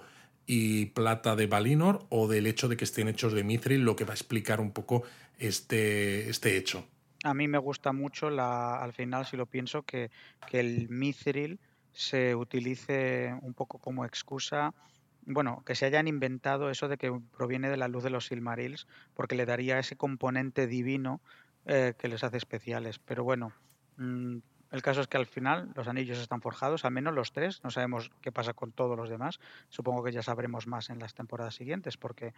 y plata de Valinor o del hecho de que estén hechos de mithril, lo que va a explicar un poco este, este hecho. A mí me gusta mucho, la, al final, si lo pienso, que, que el mithril se utilice un poco como excusa bueno, que se hayan inventado eso de que proviene de la luz de los Silmarils, porque le daría ese componente divino eh, que les hace especiales. Pero bueno, mm, el caso es que al final los anillos están forjados, al menos los tres. No sabemos qué pasa con todos los demás. Supongo que ya sabremos más en las temporadas siguientes, porque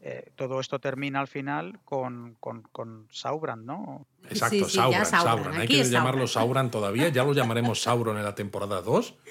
eh, todo esto termina al final con, con, Sauron, ¿no? Exacto, Sauron, Hay que llamarlo Sauron todavía. Ya lo llamaremos Sauron en la temporada 2.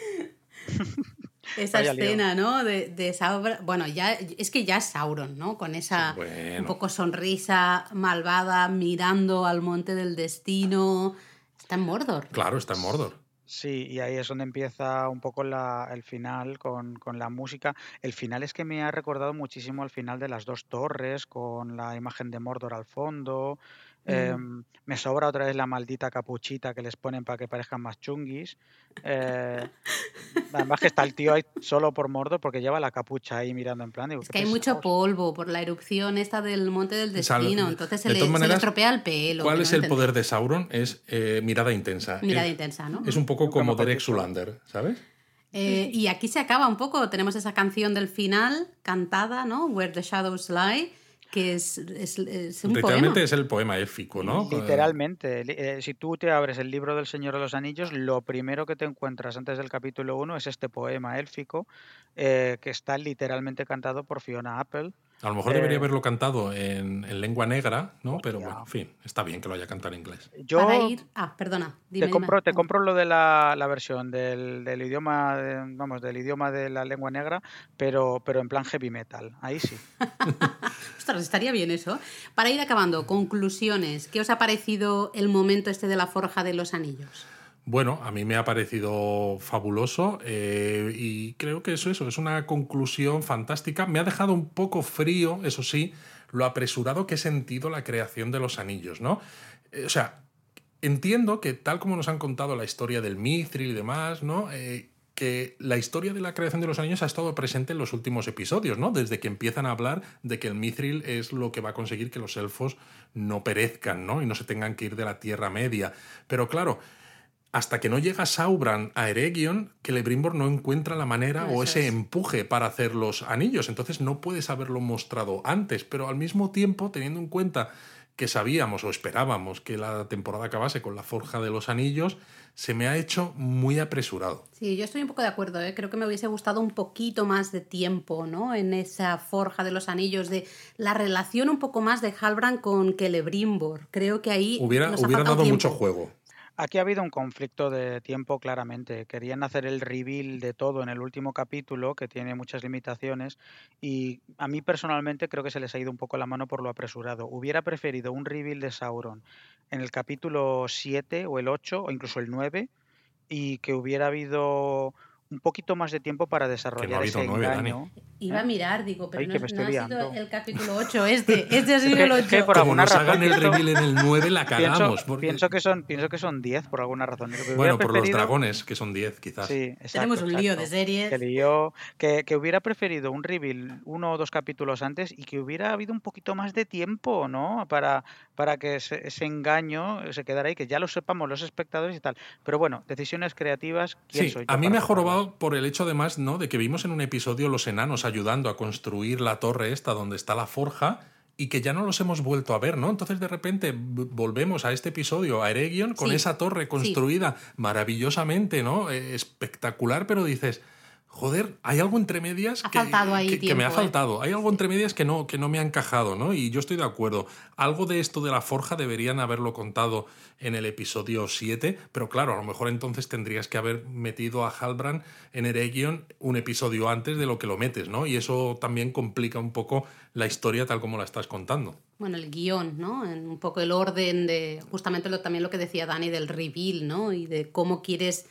Esa escena, ¿no? De, de, Sauron. Bueno, ya es que ya es Sauron, ¿no? Con esa un poco sonrisa malvada mirando al monte del destino Está en Mordor. Claro, está en Mordor. Sí, y ahí es donde empieza un poco la, el final con, con, la música. El final es que me ha recordado muchísimo al final de las dos torres, con la imagen de Mordor al fondo, Em, me sobra otra vez la maldita capuchita que les ponen para que parezcan más chunguis. Eh, además que está el tío ahí solo por mordo porque lleva la capucha ahí mirando en plan. es que hay mucho polvo por la erupción esta del monte del destino, entonces se, le, estropea el pelo. ¿Cuál es el poder de Sauron? Es eh, mirada intensa. Mirada intensa, ¿no? Es un poco como Derek Sulander, ¿sabes? Eh, y aquí se acaba un poco, tenemos esa canción del final cantada, ¿no? Where the Shadows Lie que es, es, es un Literalmente es el poema éfico, ¿no? Literalmente. Eh, si tú te abres el libro del Señor de los Anillos, lo primero que te encuentras antes del capítulo 1 es este poema élfico eh, que está literalmente cantado por Fiona Apple. A lo mejor debería eh, haberlo cantado en, lengua negra, ¿no? Pero bueno, en fin, está bien que lo haya cantado en inglés. Yo Para ir... Ah, perdona. te, compro, te compro lo de la, versión del, idioma, vamos, del idioma de la lengua negra, pero, pero en plan heavy metal. Ahí sí. Ostras, estaría bien eso. Para ir acabando, conclusiones. ¿Qué os ha parecido el momento este de la forja de los anillos? Bueno, a mí me ha parecido fabuloso eh, y creo que eso, eso es una conclusión fantástica. Me ha dejado un poco frío, eso sí, lo apresurado que he sentido la creación de los anillos, ¿no? Eh, o sea, entiendo que tal como nos han contado la historia del Mithril y demás, ¿no? Eh, que la historia de la creación de los anillos ha estado presente en los últimos episodios, ¿no? Desde que empiezan a hablar de que el Mithril es lo que va a conseguir que los elfos no perezcan, ¿no? Y no se tengan que ir de la Tierra Media. Pero claro, hasta que no llega Sauron a Eregion, Celebrimbor no encuentra la manera o ese empuje para hacer los anillos. Entonces no puedes haberlo mostrado antes, pero al mismo tiempo, teniendo en cuenta que sabíamos o esperábamos que la temporada acabase con la forja de los anillos, se me ha hecho muy apresurado. Sí, yo estoy un poco de acuerdo, ¿eh? creo que me hubiese gustado un poquito más de tiempo ¿no? en esa forja de los anillos, de la relación un poco más de Halbrand con Celebrimbor. Creo que ahí... Hubiera, hubiera dado mucho juego. Aquí ha habido un conflicto de tiempo claramente. Querían hacer el reveal de todo en el último capítulo, que tiene muchas limitaciones, y a mí personalmente creo que se les ha ido un poco la mano por lo apresurado. Hubiera preferido un reveal de Sauron en el capítulo 7 o el 8 o incluso el 9 y que hubiera habido un poquito más de tiempo para desarrollar ese engaño. Iba a mirar, digo, pero no, no ha sido el capítulo 8 este. Este ha sido el 8. Que por alguna razón, hagan el reveal en el 9 la cagamos. Pienso, que, son, pienso que son 10 por alguna razón. Bueno, por los dragones, que son 10 quizás. Sí, exacto, Tenemos un lío de series. Que, que, hubiera preferido un reveal uno o dos capítulos antes y que hubiera habido un poquito más de tiempo, ¿no? Para, para que ese, ese engaño se quedara ahí, que ya lo sepamos los espectadores y tal. Pero bueno, decisiones creativas, ¿quién sí, A mí me ha jorobado por el hecho además, ¿no? De que vimos en un episodio los enanos ayudando a construir la torre esta donde está la forja y que ya no los hemos vuelto a ver, ¿no? Entonces de repente volvemos a este episodio, a Eregion, con esa torre construida maravillosamente, ¿no? Eh, espectacular, pero dices, joder, hay algo entre medias que, me ha ¿eh? faltado. Hay algo entre medias que no, que no me ha encajado, ¿no? Y yo estoy de acuerdo. Algo de esto de la forja deberían haberlo contado en el episodio 7, pero claro, a lo mejor entonces tendrías que haber metido a Halbrand en Eregion un episodio antes de lo que lo metes, ¿no? Y eso también complica un poco la historia tal como la estás contando. Bueno, el guion, ¿no? En un poco el orden de justamente lo, también lo que decía Dani del reveal, ¿no? Y de cómo quieres,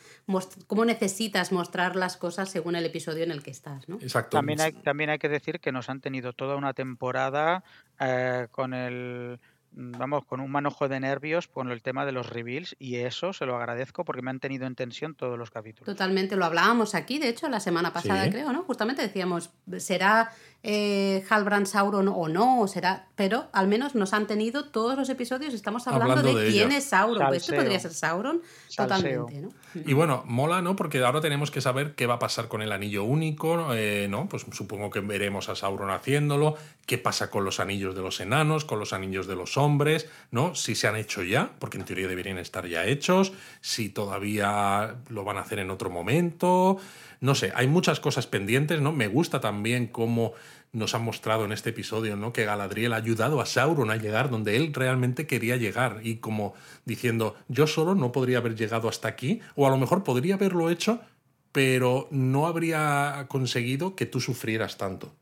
cómo necesitas mostrar las cosas según el episodio en el que estás, ¿no? Exacto. También hay, también hay que decir que nos han tenido toda una temporada eh, con el vamos, con un manojo de nervios con el tema de los reveals y eso se lo agradezco porque me han tenido en tensión todos los capítulos. Totalmente, lo hablábamos aquí, de hecho, la semana pasada creo, ¿no? Justamente decíamos, ¿será eh, Halbrand Sauron o no? O será... Pero al menos nos han tenido todos los episodios, estamos hablando, de, quién es Sauron. Pues este podría ser Sauron totalmente, ¿no? Y bueno, mola, ¿no? Porque ahora tenemos que saber qué va a pasar con el anillo único, eh, ¿no? Pues supongo que veremos a Sauron haciéndolo, qué pasa con los anillos de los enanos, con los anillos de los hombres, ¿no? Si se han hecho ya, porque en teoría deberían estar ya hechos, si todavía lo van a hacer en otro momento, no sé, hay muchas cosas pendientes, ¿no? Me gusta también cómo nos han mostrado en este episodio, ¿no? Que Galadriel ha ayudado a Sauron a llegar donde él realmente quería llegar y como diciendo, yo solo no podría haber llegado hasta aquí o a lo mejor podría haberlo hecho, pero no habría conseguido que tú sufrieras tanto.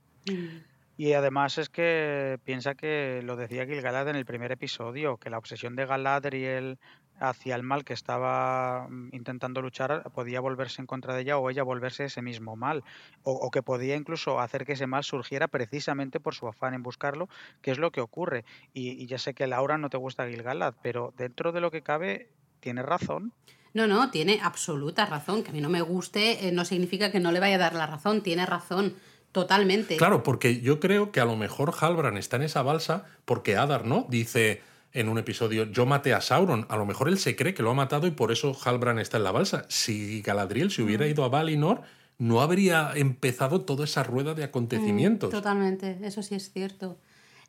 Y además es que piensa que lo decía Gilgalad en el primer episodio, que la obsesión de Galadriel hacia el mal que estaba mm, intentando luchar podía volverse en contra de ella o ella volverse ese mismo mal o, que podía incluso hacer que ese mal surgiera precisamente por su afán en buscarlo que es lo que ocurre y, ya sé que Laura no te gusta Gilgalad pero dentro de lo que cabe tiene razón no, no, tiene absoluta razón. Que a mí no me guste eh, no significa que no le vaya a dar la razón. Tiene razón. Totalmente. Claro, porque yo creo que a lo mejor Halbran está en esa balsa porque Adar, ¿no? Dice, en un episodio, yo maté a Sauron. A lo mejor él se cree que lo ha matado y por eso Halbrand está en la balsa. Si Galadriel se hubiera mm. ido a Valinor, no habría empezado toda esa rueda de acontecimientos. Mm, totalmente, eso sí es cierto.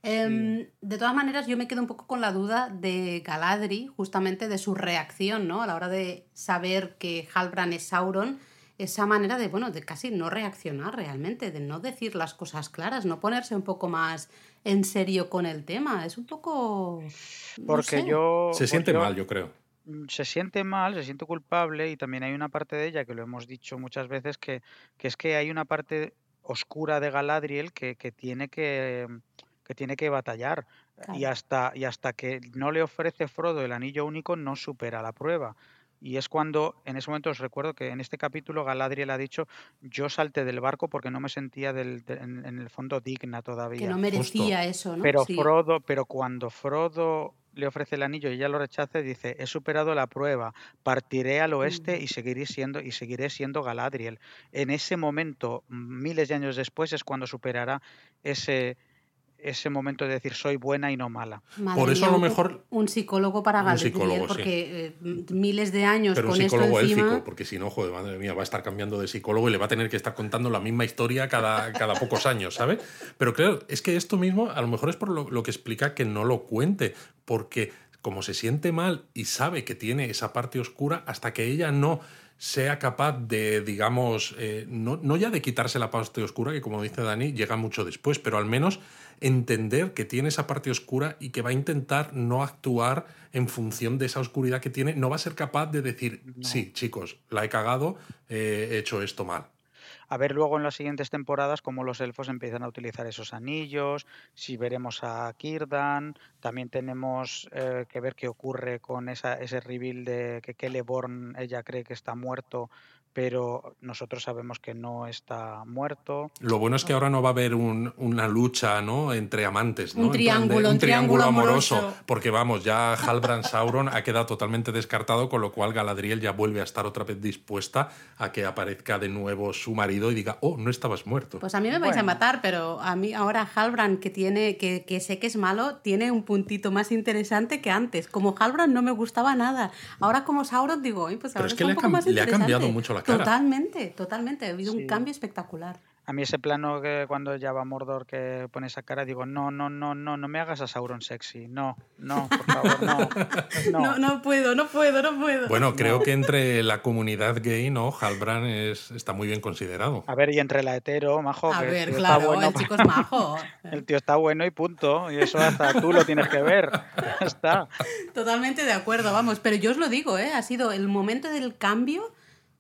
Em, de todas maneras, yo me quedo un poco con la duda de Galadri, justamente de su reacción, ¿no? A la hora de saber que Halbrand es Sauron esa manera de, bueno, de casi no reaccionar realmente, de no decir las cosas claras, no ponerse un poco más en serio con el tema. Es un poco... Porque yo... Se siente mal, yo creo. Mm, se siente mal, se siente culpable y también hay una parte de ella que lo hemos dicho muchas veces que, que es que hay una parte oscura de Galadriel que, que tiene que que tiene que batallar y hasta y hasta que no le ofrece Frodo el anillo único no supera la prueba y es cuando, en ese momento os recuerdo que en este capítulo Galadriel ha dicho, yo salté del barco porque no me sentía del, en, el fondo digna todavía. Que no merecía eso, ¿no? Pero Frodo, pero cuando Frodo le ofrece el anillo y ella lo rechaza, dice, he superado la prueba, partiré al oeste y seguiré siendo, y seguiré siendo Galadriel. En ese momento, miles de años después, es cuando superará ese, ese momento de decir soy buena y no mala. Por eso a lo mejor un psicólogo para Galadriel, porque eh, miles de años Pero con un psicólogo esto élfico, porque si no, joder, madre mía, va a estar cambiando de psicólogo y le va a tener que estar contando la misma historia cada, cada pocos años, ¿sabes? Pero claro, es que esto mismo a lo mejor es por lo, lo que explica que no lo cuente, porque como se siente mal y sabe que tiene esa parte oscura, hasta que ella no sea capaz de, digamos, eh, no, no, ya de quitarse la parte oscura, que como dice Dani, llega mucho después, pero al menos entender que tiene esa parte oscura y que va a intentar no actuar en función de esa oscuridad que tiene, no va a ser capaz de decir, sí, chicos, la he cagado, eh, he hecho esto mal a ver luego en las siguientes temporadas cómo los elfos empiezan a utilizar esos anillos, si veremos a Kirdan, también tenemos eh, que ver qué ocurre con esa, ese reveal de que Celeborn ella cree que está muerto pero nosotros sabemos que no está muerto. Lo bueno es que ahora no va a haber una lucha ¿no? entre amantes, ¿no? Un triángulo, un, triángulo, amoroso, Porque vamos, ya Halbrand Sauron ha quedado totalmente descartado, con lo cual Galadriel ya vuelve a estar otra vez dispuesta a que aparezca de nuevo su marido y diga, oh, no estabas muerto. Pues a mí me vais a matar, pero a mí ahora Halbrand, que, tiene, que, que sé que es malo, tiene un puntito más interesante que antes. Como Halbrand no me gustaba nada. Ahora como Sauron digo, pues ahora pero es que le, ha, le ha cambiado mucho la Totalmente, totalmente. Ha habido un cambio espectacular. A mí ese plano que cuando ya va Mordor que pone esa cara, digo, no, no, no, no, no me hagas a Sauron sexy. No, no, por favor, no. No, no, puedo, no puedo, no puedo. Bueno, creo que entre la comunidad gay, ¿no? Halbrand es, está muy bien considerado. A ver, y entre la hetero, majo. A ver, claro, el chico es majo. El tío está bueno y punto. Y eso hasta tú lo tienes que ver. está. Totalmente de acuerdo, vamos. Pero yo os lo digo, ¿eh? Ha sido el momento del cambio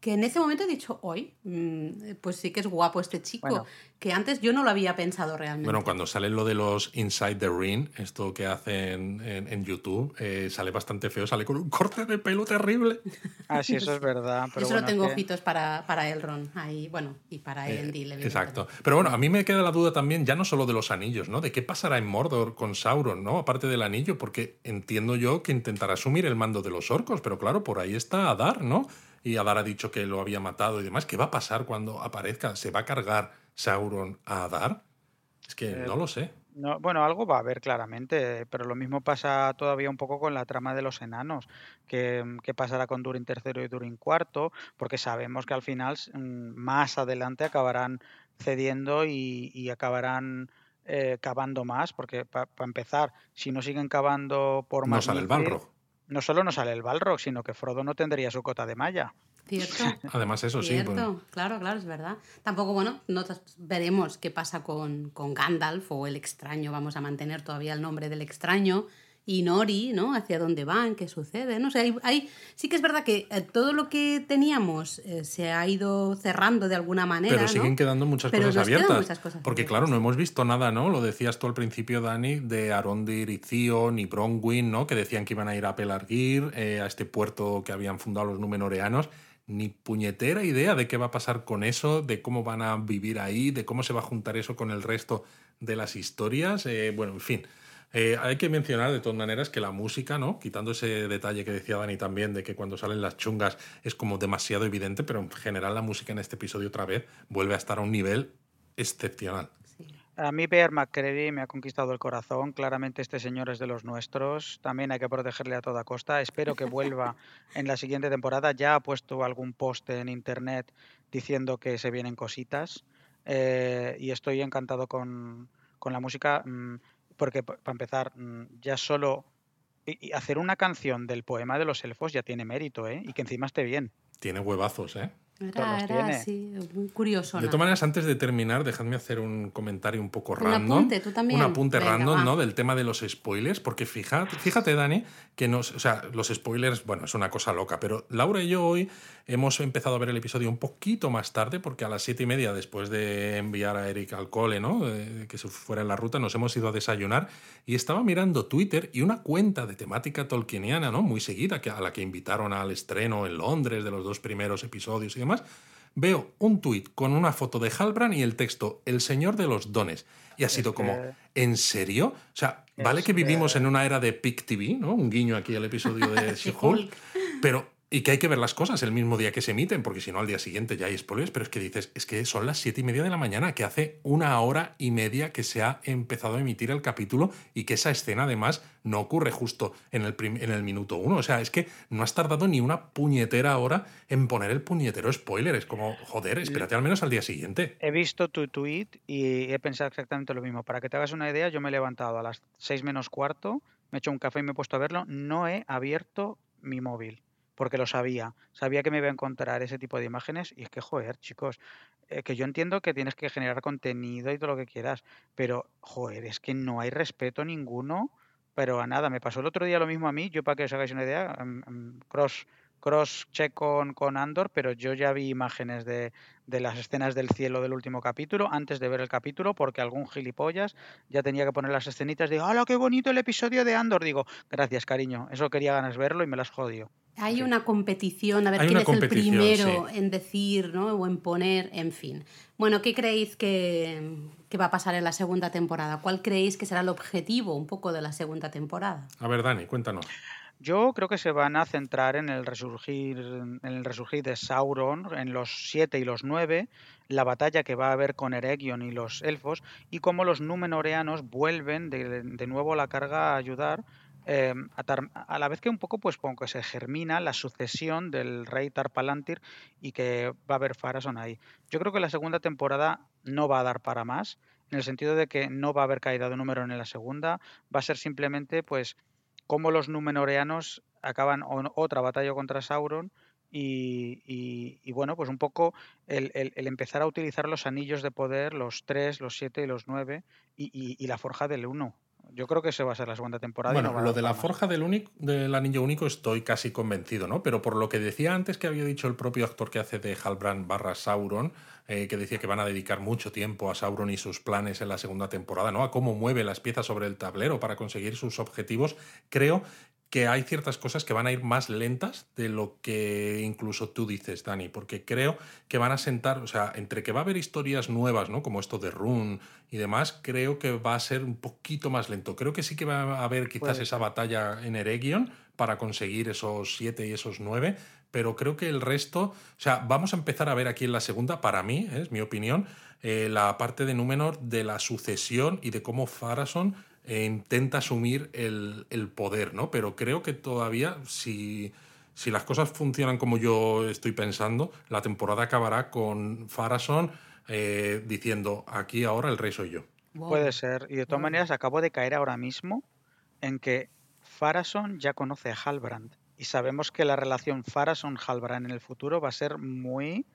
que en ese momento he dicho, hoy, mm, pues sí que es guapo este chico, que antes yo no lo había pensado realmente. Bueno, cuando sale lo de los Inside the Ring, esto que hacen en, YouTube, eh, sale bastante feo, sale con un corte de pelo terrible. Ah, sí, eso es verdad. Pero yo solo tengo ojitos para, para Elrond, ahí, bueno, y para eh, Elendil. exacto. Pero bueno, a mí me queda la duda también, ya no solo de los anillos, ¿no? De qué pasará en Mordor con Sauron, ¿no? Aparte del anillo, porque entiendo yo que intentará asumir el mando de los orcos, pero claro, por ahí está Adar, ¿no? Y Adar ha dicho que lo había matado y demás. ¿Qué va a pasar cuando aparezca? ¿Se va a cargar Sauron a Adar? Es que no lo sé. No, bueno, algo va a haber claramente, pero lo mismo pasa todavía un poco con la trama de los enanos, que, pasará con Durin III y Durin IV, porque sabemos que al final mm, más adelante acabarán cediendo y, acabarán eh, cavando más, porque para empezar, si no siguen cavando por más... No sale el Balrog no solo no sale el Balrog, sino que Frodo no tendría su cota de malla. Cierto. Además, eso sí. Claro, claro, es verdad. Tampoco, bueno, no veremos qué pasa con, con Gandalf o el extraño. Vamos a mantener todavía el nombre del extraño y Nori, ¿no? Hacia dónde van, qué sucede. No sé, hay, sí que es verdad que eh, todo lo que teníamos eh, se ha ido cerrando de alguna manera. Pero siguen quedando muchas cosas abiertas. porque, claro, no hemos visto nada, ¿no? Lo decías tú al principio, Dani, de Arondir y Zion y Bronwyn, ¿no? Que decían que iban a ir a Pelargir, eh, a este puerto que habían fundado los Númenoreanos ni puñetera idea de qué va a pasar con eso, de cómo van a vivir ahí, de cómo se va a juntar eso con el resto de las historias. bueno, en fin, eh, hay que mencionar de todas maneras que la música, ¿no? Quitando ese detalle que decía Dani también de que cuando salen las chungas es como demasiado evidente, pero en general la música en este episodio otra vez vuelve a estar a un nivel excepcional. A mí Bear McCready me ha conquistado el corazón. Claramente este señor es de los nuestros. También hay que protegerle a toda costa. Espero que vuelva en la siguiente temporada. Ya ha puesto algún post en internet diciendo que se vienen cositas. Eh, y estoy encantado con, con la música. Porque para empezar, mm, ya solo hacer una canción del poema de los elfos ya tiene mérito, ¿eh? Y que encima esté bien. Tiene huevazos, ¿eh? Era, así, muy curioso. De todas maneras, antes de terminar, dejadme hacer un comentario un poco random. Un apunte, tú también. Un apunte random, ¿no? Del tema de los spoilers, porque fíjate, fíjate, Dani, que nos, o sea, los spoilers, bueno, es una cosa loca, pero Laura y yo hoy hemos empezado a ver el episodio un poquito más tarde, porque a las siete y media, después de enviar a Eric al cole, ¿no? que se fuera en la ruta, nos hemos ido a desayunar y estaba mirando Twitter y una cuenta de temática tolkieniana, ¿no? Muy seguida, que a la que invitaron al estreno en Londres de los dos primeros episodios y demás veo un tuit con una foto de Halbrand y el texto El Señor de los Dones. Y ha sido como, ¿en serio? O sea, vale que vivimos en una era de PIC TV, ¿no? Un guiño aquí al episodio de She-Hulk. pero y que hay que ver las cosas el mismo día que se emiten, porque si no al día siguiente ya hay spoilers, pero es que dices, es que son las siete y media de la mañana, que hace una hora y media que se ha empezado a emitir el capítulo y que esa escena además no ocurre justo en el, en el minuto uno. O sea, es que no has tardado ni una puñetera hora en poner el puñetero spoiler. Es como, joder, espérate al menos al día siguiente. He visto tu tweet y he pensado exactamente lo mismo. Para que te hagas una idea, yo me he levantado a las seis menos cuarto, me he hecho un café y me he puesto a verlo. No he abierto mi móvil porque lo sabía. Sabía que me iba a encontrar ese tipo de imágenes y es que, joder, chicos, eh, que yo entiendo que tienes que generar contenido y todo lo que quieras, pero, joder, es que no hay respeto ninguno, pero a nada. Me pasó el otro día lo mismo a mí, yo para que os hagáis una idea, em, em, cross cross check con, con Andor, pero yo ya vi imágenes de, de, las escenas del cielo del último capítulo antes de ver el capítulo, porque algún gilipollas ya tenía que poner las escenitas. Digo, ¡hola, qué bonito el episodio de Andor! Digo, gracias, cariño, eso quería ganas verlo y me las jodió. Hay una competición, a ver quién es el primero en decir ¿no? o en poner, en fin. Bueno, ¿qué creéis que, que, va a pasar en la segunda temporada? ¿Cuál creéis que será el objetivo un poco de la segunda temporada? A ver, Dani, cuéntanos. Yo creo que se van a centrar en el resurgir, en el resurgir de Sauron, en los siete y los nueve, la batalla que va a haber con Eregion y los elfos, y cómo los Númenoreanos vuelven de, de nuevo a la carga a ayudar Em, a, la vez que un poco pues como que se germina la sucesión del rey Tarpalantir y que va a haber Farason ahí. Yo creo que la segunda temporada no va a dar para más, en el sentido de que no va a haber caída de número en la segunda, va a ser simplemente pues cómo los numenoreanos acaban otra batalla contra Sauron y, bueno, pues un poco el, empezar a utilizar los anillos de poder, los tres, los siete y los nueve, y, la forja del uno. Yo creo que ese va a ser la segunda temporada. Bueno, lo de la forja del, único, del anillo único estoy casi convencido, ¿no? Pero por lo que decía antes que había dicho el propio actor que hace de Halbrand barra Sauron, eh, que decía que van a dedicar mucho tiempo a Sauron y sus planes en la segunda temporada, ¿no? A cómo mueve las piezas sobre el tablero para conseguir sus objetivos, creo que hay ciertas cosas que van a ir más lentas de lo que incluso tú dices, Dani, porque creo que van a sentar, o sea, entre que va a haber historias nuevas, ¿no? Como esto de Rune y demás, creo que va a ser un poquito más lento. Creo que sí que va a haber quizás esa batalla en Eregion para conseguir esos siete y esos nueve, pero creo que el resto, o sea, vamos a empezar a ver aquí en la segunda, para mí, ¿eh? es mi opinión, eh, la parte de Númenor de la sucesión y de cómo Farason e intenta asumir el, poder, ¿no? Pero creo que todavía, si, si, las cosas funcionan como yo estoy pensando, la temporada acabará con Farason eh, diciendo, aquí ahora el rey soy yo. Puede ser. Y de todas maneras, acabo de caer ahora mismo en que Farason ya conoce a Halbrand. Y sabemos que la relación Farason-Halbrand en el futuro va a ser muy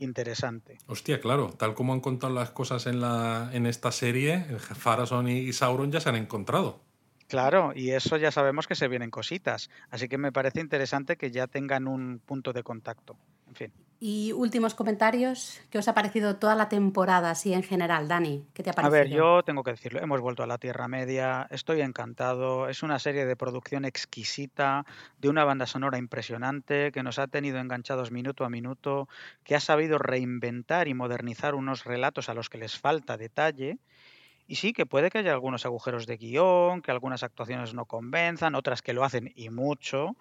interesante. Hostia, claro, tal como han contado las cosas en, la, en esta serie, Farason y Sauron ya se han encontrado. Claro, y eso ya sabemos que se vienen cositas, así que me parece interesante que ya tengan un punto de contacto. En fin. Y últimos comentarios, ¿qué os ha parecido toda la temporada así en general, Dani? ¿Qué te ha parecido? A ver, yo tengo que decirlo, hemos vuelto a la Tierra Media, estoy encantado, es una serie de producción exquisita, de una banda sonora impresionante, que nos ha tenido enganchados minuto a minuto, que ha sabido reinventar y modernizar unos relatos a los que les falta detalle. Y sí, que puede que haya algunos agujeros de guion, que algunas actuaciones no convenzan, otras que lo hacen y mucho.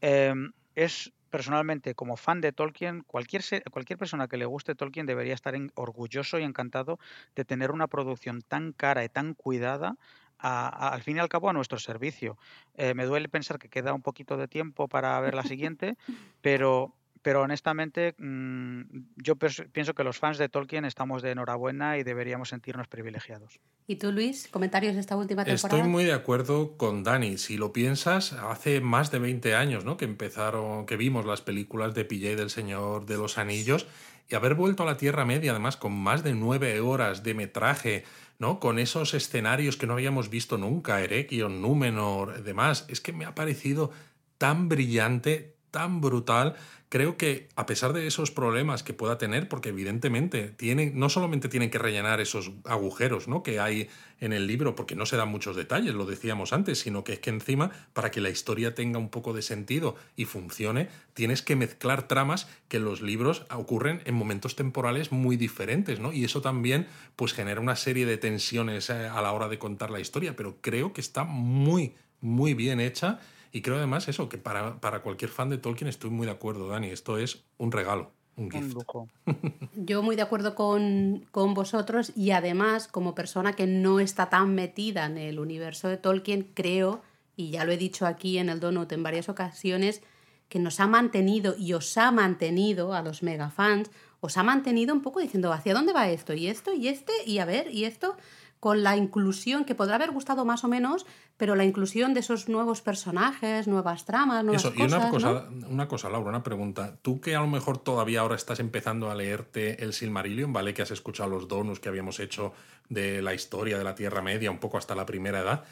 Em, es personalmente, como fan de Tolkien, cualquier, cualquier persona que le guste Tolkien debería estar orgulloso y encantado de tener una producción tan cara y tan cuidada al fin y al cabo a nuestro servicio. Eh, me duele pensar que queda un poquito de tiempo para ver la siguiente, pero pero honestamente mm, yo pienso que los fans de Tolkien estamos de enhorabuena y deberíamos sentirnos privilegiados. ¿Y tú, Luis, comentarios de esta última temporada? Estoy muy de acuerdo con Dani. Si lo piensas, hace más de 20 años ¿no? que empezaron, que vimos las películas de Pillé del Señor de los Anillos y haber vuelto a la Tierra Media, además con más de nueve horas de metraje, ¿no? Con esos escenarios que no habíamos visto nunca, Erekion, Númenor, demás, es que me ha parecido tan brillante, tan brutal, creo que a pesar de esos problemas que pueda tener, porque evidentemente tiene, no solamente tienen que rellenar esos agujeros ¿no? que hay en el libro, porque no se dan muchos detalles, lo decíamos antes, sino que es que encima, para que la historia tenga un poco de sentido y funcione, tienes que mezclar tramas que los libros ocurren en momentos temporales muy diferentes, ¿no? Y eso también pues genera una serie de tensiones eh, a la hora de contar la historia, pero creo que está muy, muy bien hecha y creo además eso, que para, para cualquier fan de Tolkien estoy muy de acuerdo, Dani. Esto es un regalo. Un, gift. Yo muy de acuerdo con, con, vosotros y además como persona que no está tan metida en el universo de Tolkien, creo, y ya lo he dicho aquí en el Donut en varias ocasiones, que nos ha mantenido y os ha mantenido a los mega fans, os ha mantenido un poco diciendo hacia dónde va esto y esto y este y a ver y esto con la inclusión, que podrá haber gustado más o menos, pero la inclusión de esos nuevos personajes, nuevas tramas, nuevas Eso, y una cosa, una cosa, Laura, una pregunta. Tú que a lo mejor todavía ahora estás empezando a leerte el Silmarillion, ¿vale? Que has escuchado los donos que habíamos hecho de la historia de la Tierra Media, un poco hasta la primera edad.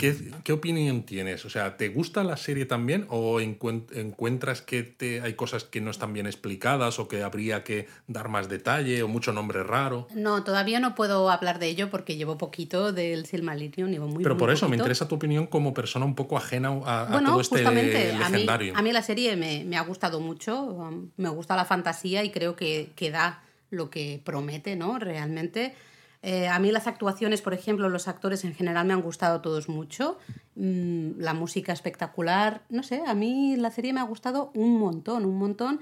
¿Qué, opinión tienes? O sea, ¿te gusta la serie también o encuentras que te, hay cosas que no están bien explicadas o que habría que dar más detalle o mucho nombre raro? No, todavía no puedo hablar de ello porque llevo poquito del Silmarillion, llevo muy Pero por eso me interesa tu opinión como persona un poco ajena a, todo este legendario. A mí, la serie me, me, ha gustado mucho, me gusta la fantasía y creo que, que da lo que promete, ¿no? Realmente. Eh, a mí las actuaciones, por ejemplo, los actores en general me han gustado todos mucho. Mm, la música espectacular. No sé, a mí la serie me ha gustado un montón, un montón.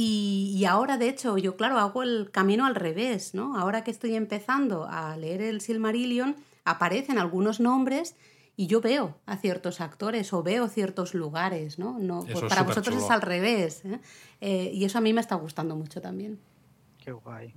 Y, ahora, de hecho, yo, claro, hago el camino al revés, ¿no? Ahora que estoy empezando a leer el Silmarillion, aparecen algunos nombres y yo veo a ciertos actores o veo ciertos lugares, ¿no? no pues para vosotros es al revés. ¿eh? ¿eh? y eso a mí me está gustando mucho también. Qué guay.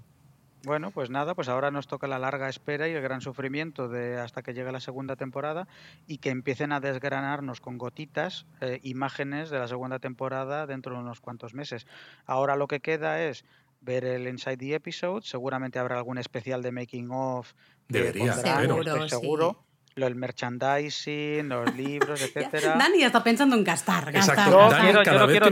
Bueno, pues nada, pues ahora nos toca la larga espera y el gran sufrimiento de hasta que llegue la segunda temporada y que empiecen a desgranarnos con gotitas eh, imágenes de la segunda temporada dentro de unos cuantos meses. Ahora lo que queda es ver el Inside the Episode, seguramente habrá algún especial de making of. Debería, seguro, seguro del merchandising, los libros, etcétera. Dani está pensando en gastar. Exacto. Dani, cada vez que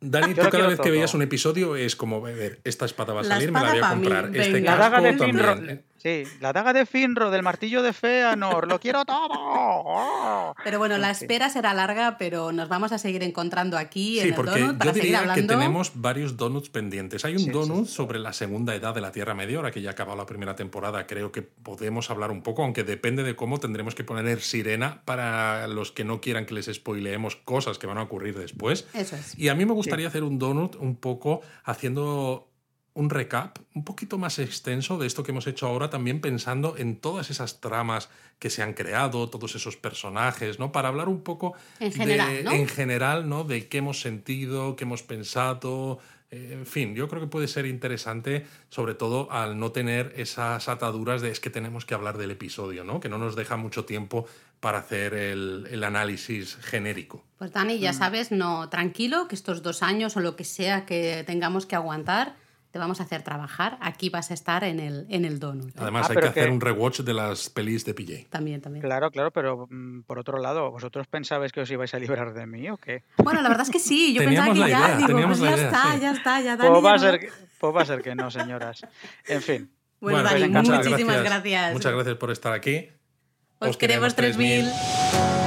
Dani, tú cada vez que veías un episodio es como, ver, esta espada va a salir, me la voy a comprar. Este la daga de también. Sí, la daga de Finro, del martillo de Feanor, lo quiero todo. Pero bueno, la espera será larga, pero nos vamos a seguir encontrando aquí sí, en el porque yo diría que tenemos varios donuts pendientes. Hay un donut sobre la segunda edad de la Tierra Media, ahora que ya ha acabado la primera temporada, creo que podemos hablar un poco, aunque depende de cómo tendremos que poner sirena para los que no quieran que les spoileemos cosas que van a ocurrir después. Eso es. Y a mí me gustaría hacer un donut un poco haciendo un recap un poquito más extenso de esto que hemos hecho ahora, también pensando en todas esas tramas que se han creado, todos esos personajes, ¿no? Para hablar un poco en general, de, ¿no? en general, ¿no? De qué hemos sentido, qué hemos pensado. Eh, en fin, yo creo que puede ser interesante, sobre todo al no tener esas ataduras de es que tenemos que hablar del episodio, ¿no? Que no nos deja mucho tiempo para hacer el, el análisis genérico. Pues Dani, ya mm. sabes, no, tranquilo, que estos dos años o lo que sea que tengamos que aguantar, te vamos a hacer trabajar, aquí vas a estar en el, en el donut. Además ah, hay que hacer un rewatch de las pelis de PJ. También, también. Claro, claro, pero mm, por otro lado, ¿vosotros pensabais que os ibais a librar de mí o qué? Bueno, la verdad es que sí, yo pensaba que ya, digo, pues ya está, ya está, ya Dani, pues va, a ser que, pues va a ser que no, señoras. En fin. Bueno, Dani, muchísimas gracias. Muchas gracias por estar aquí. Os, queremos 3000.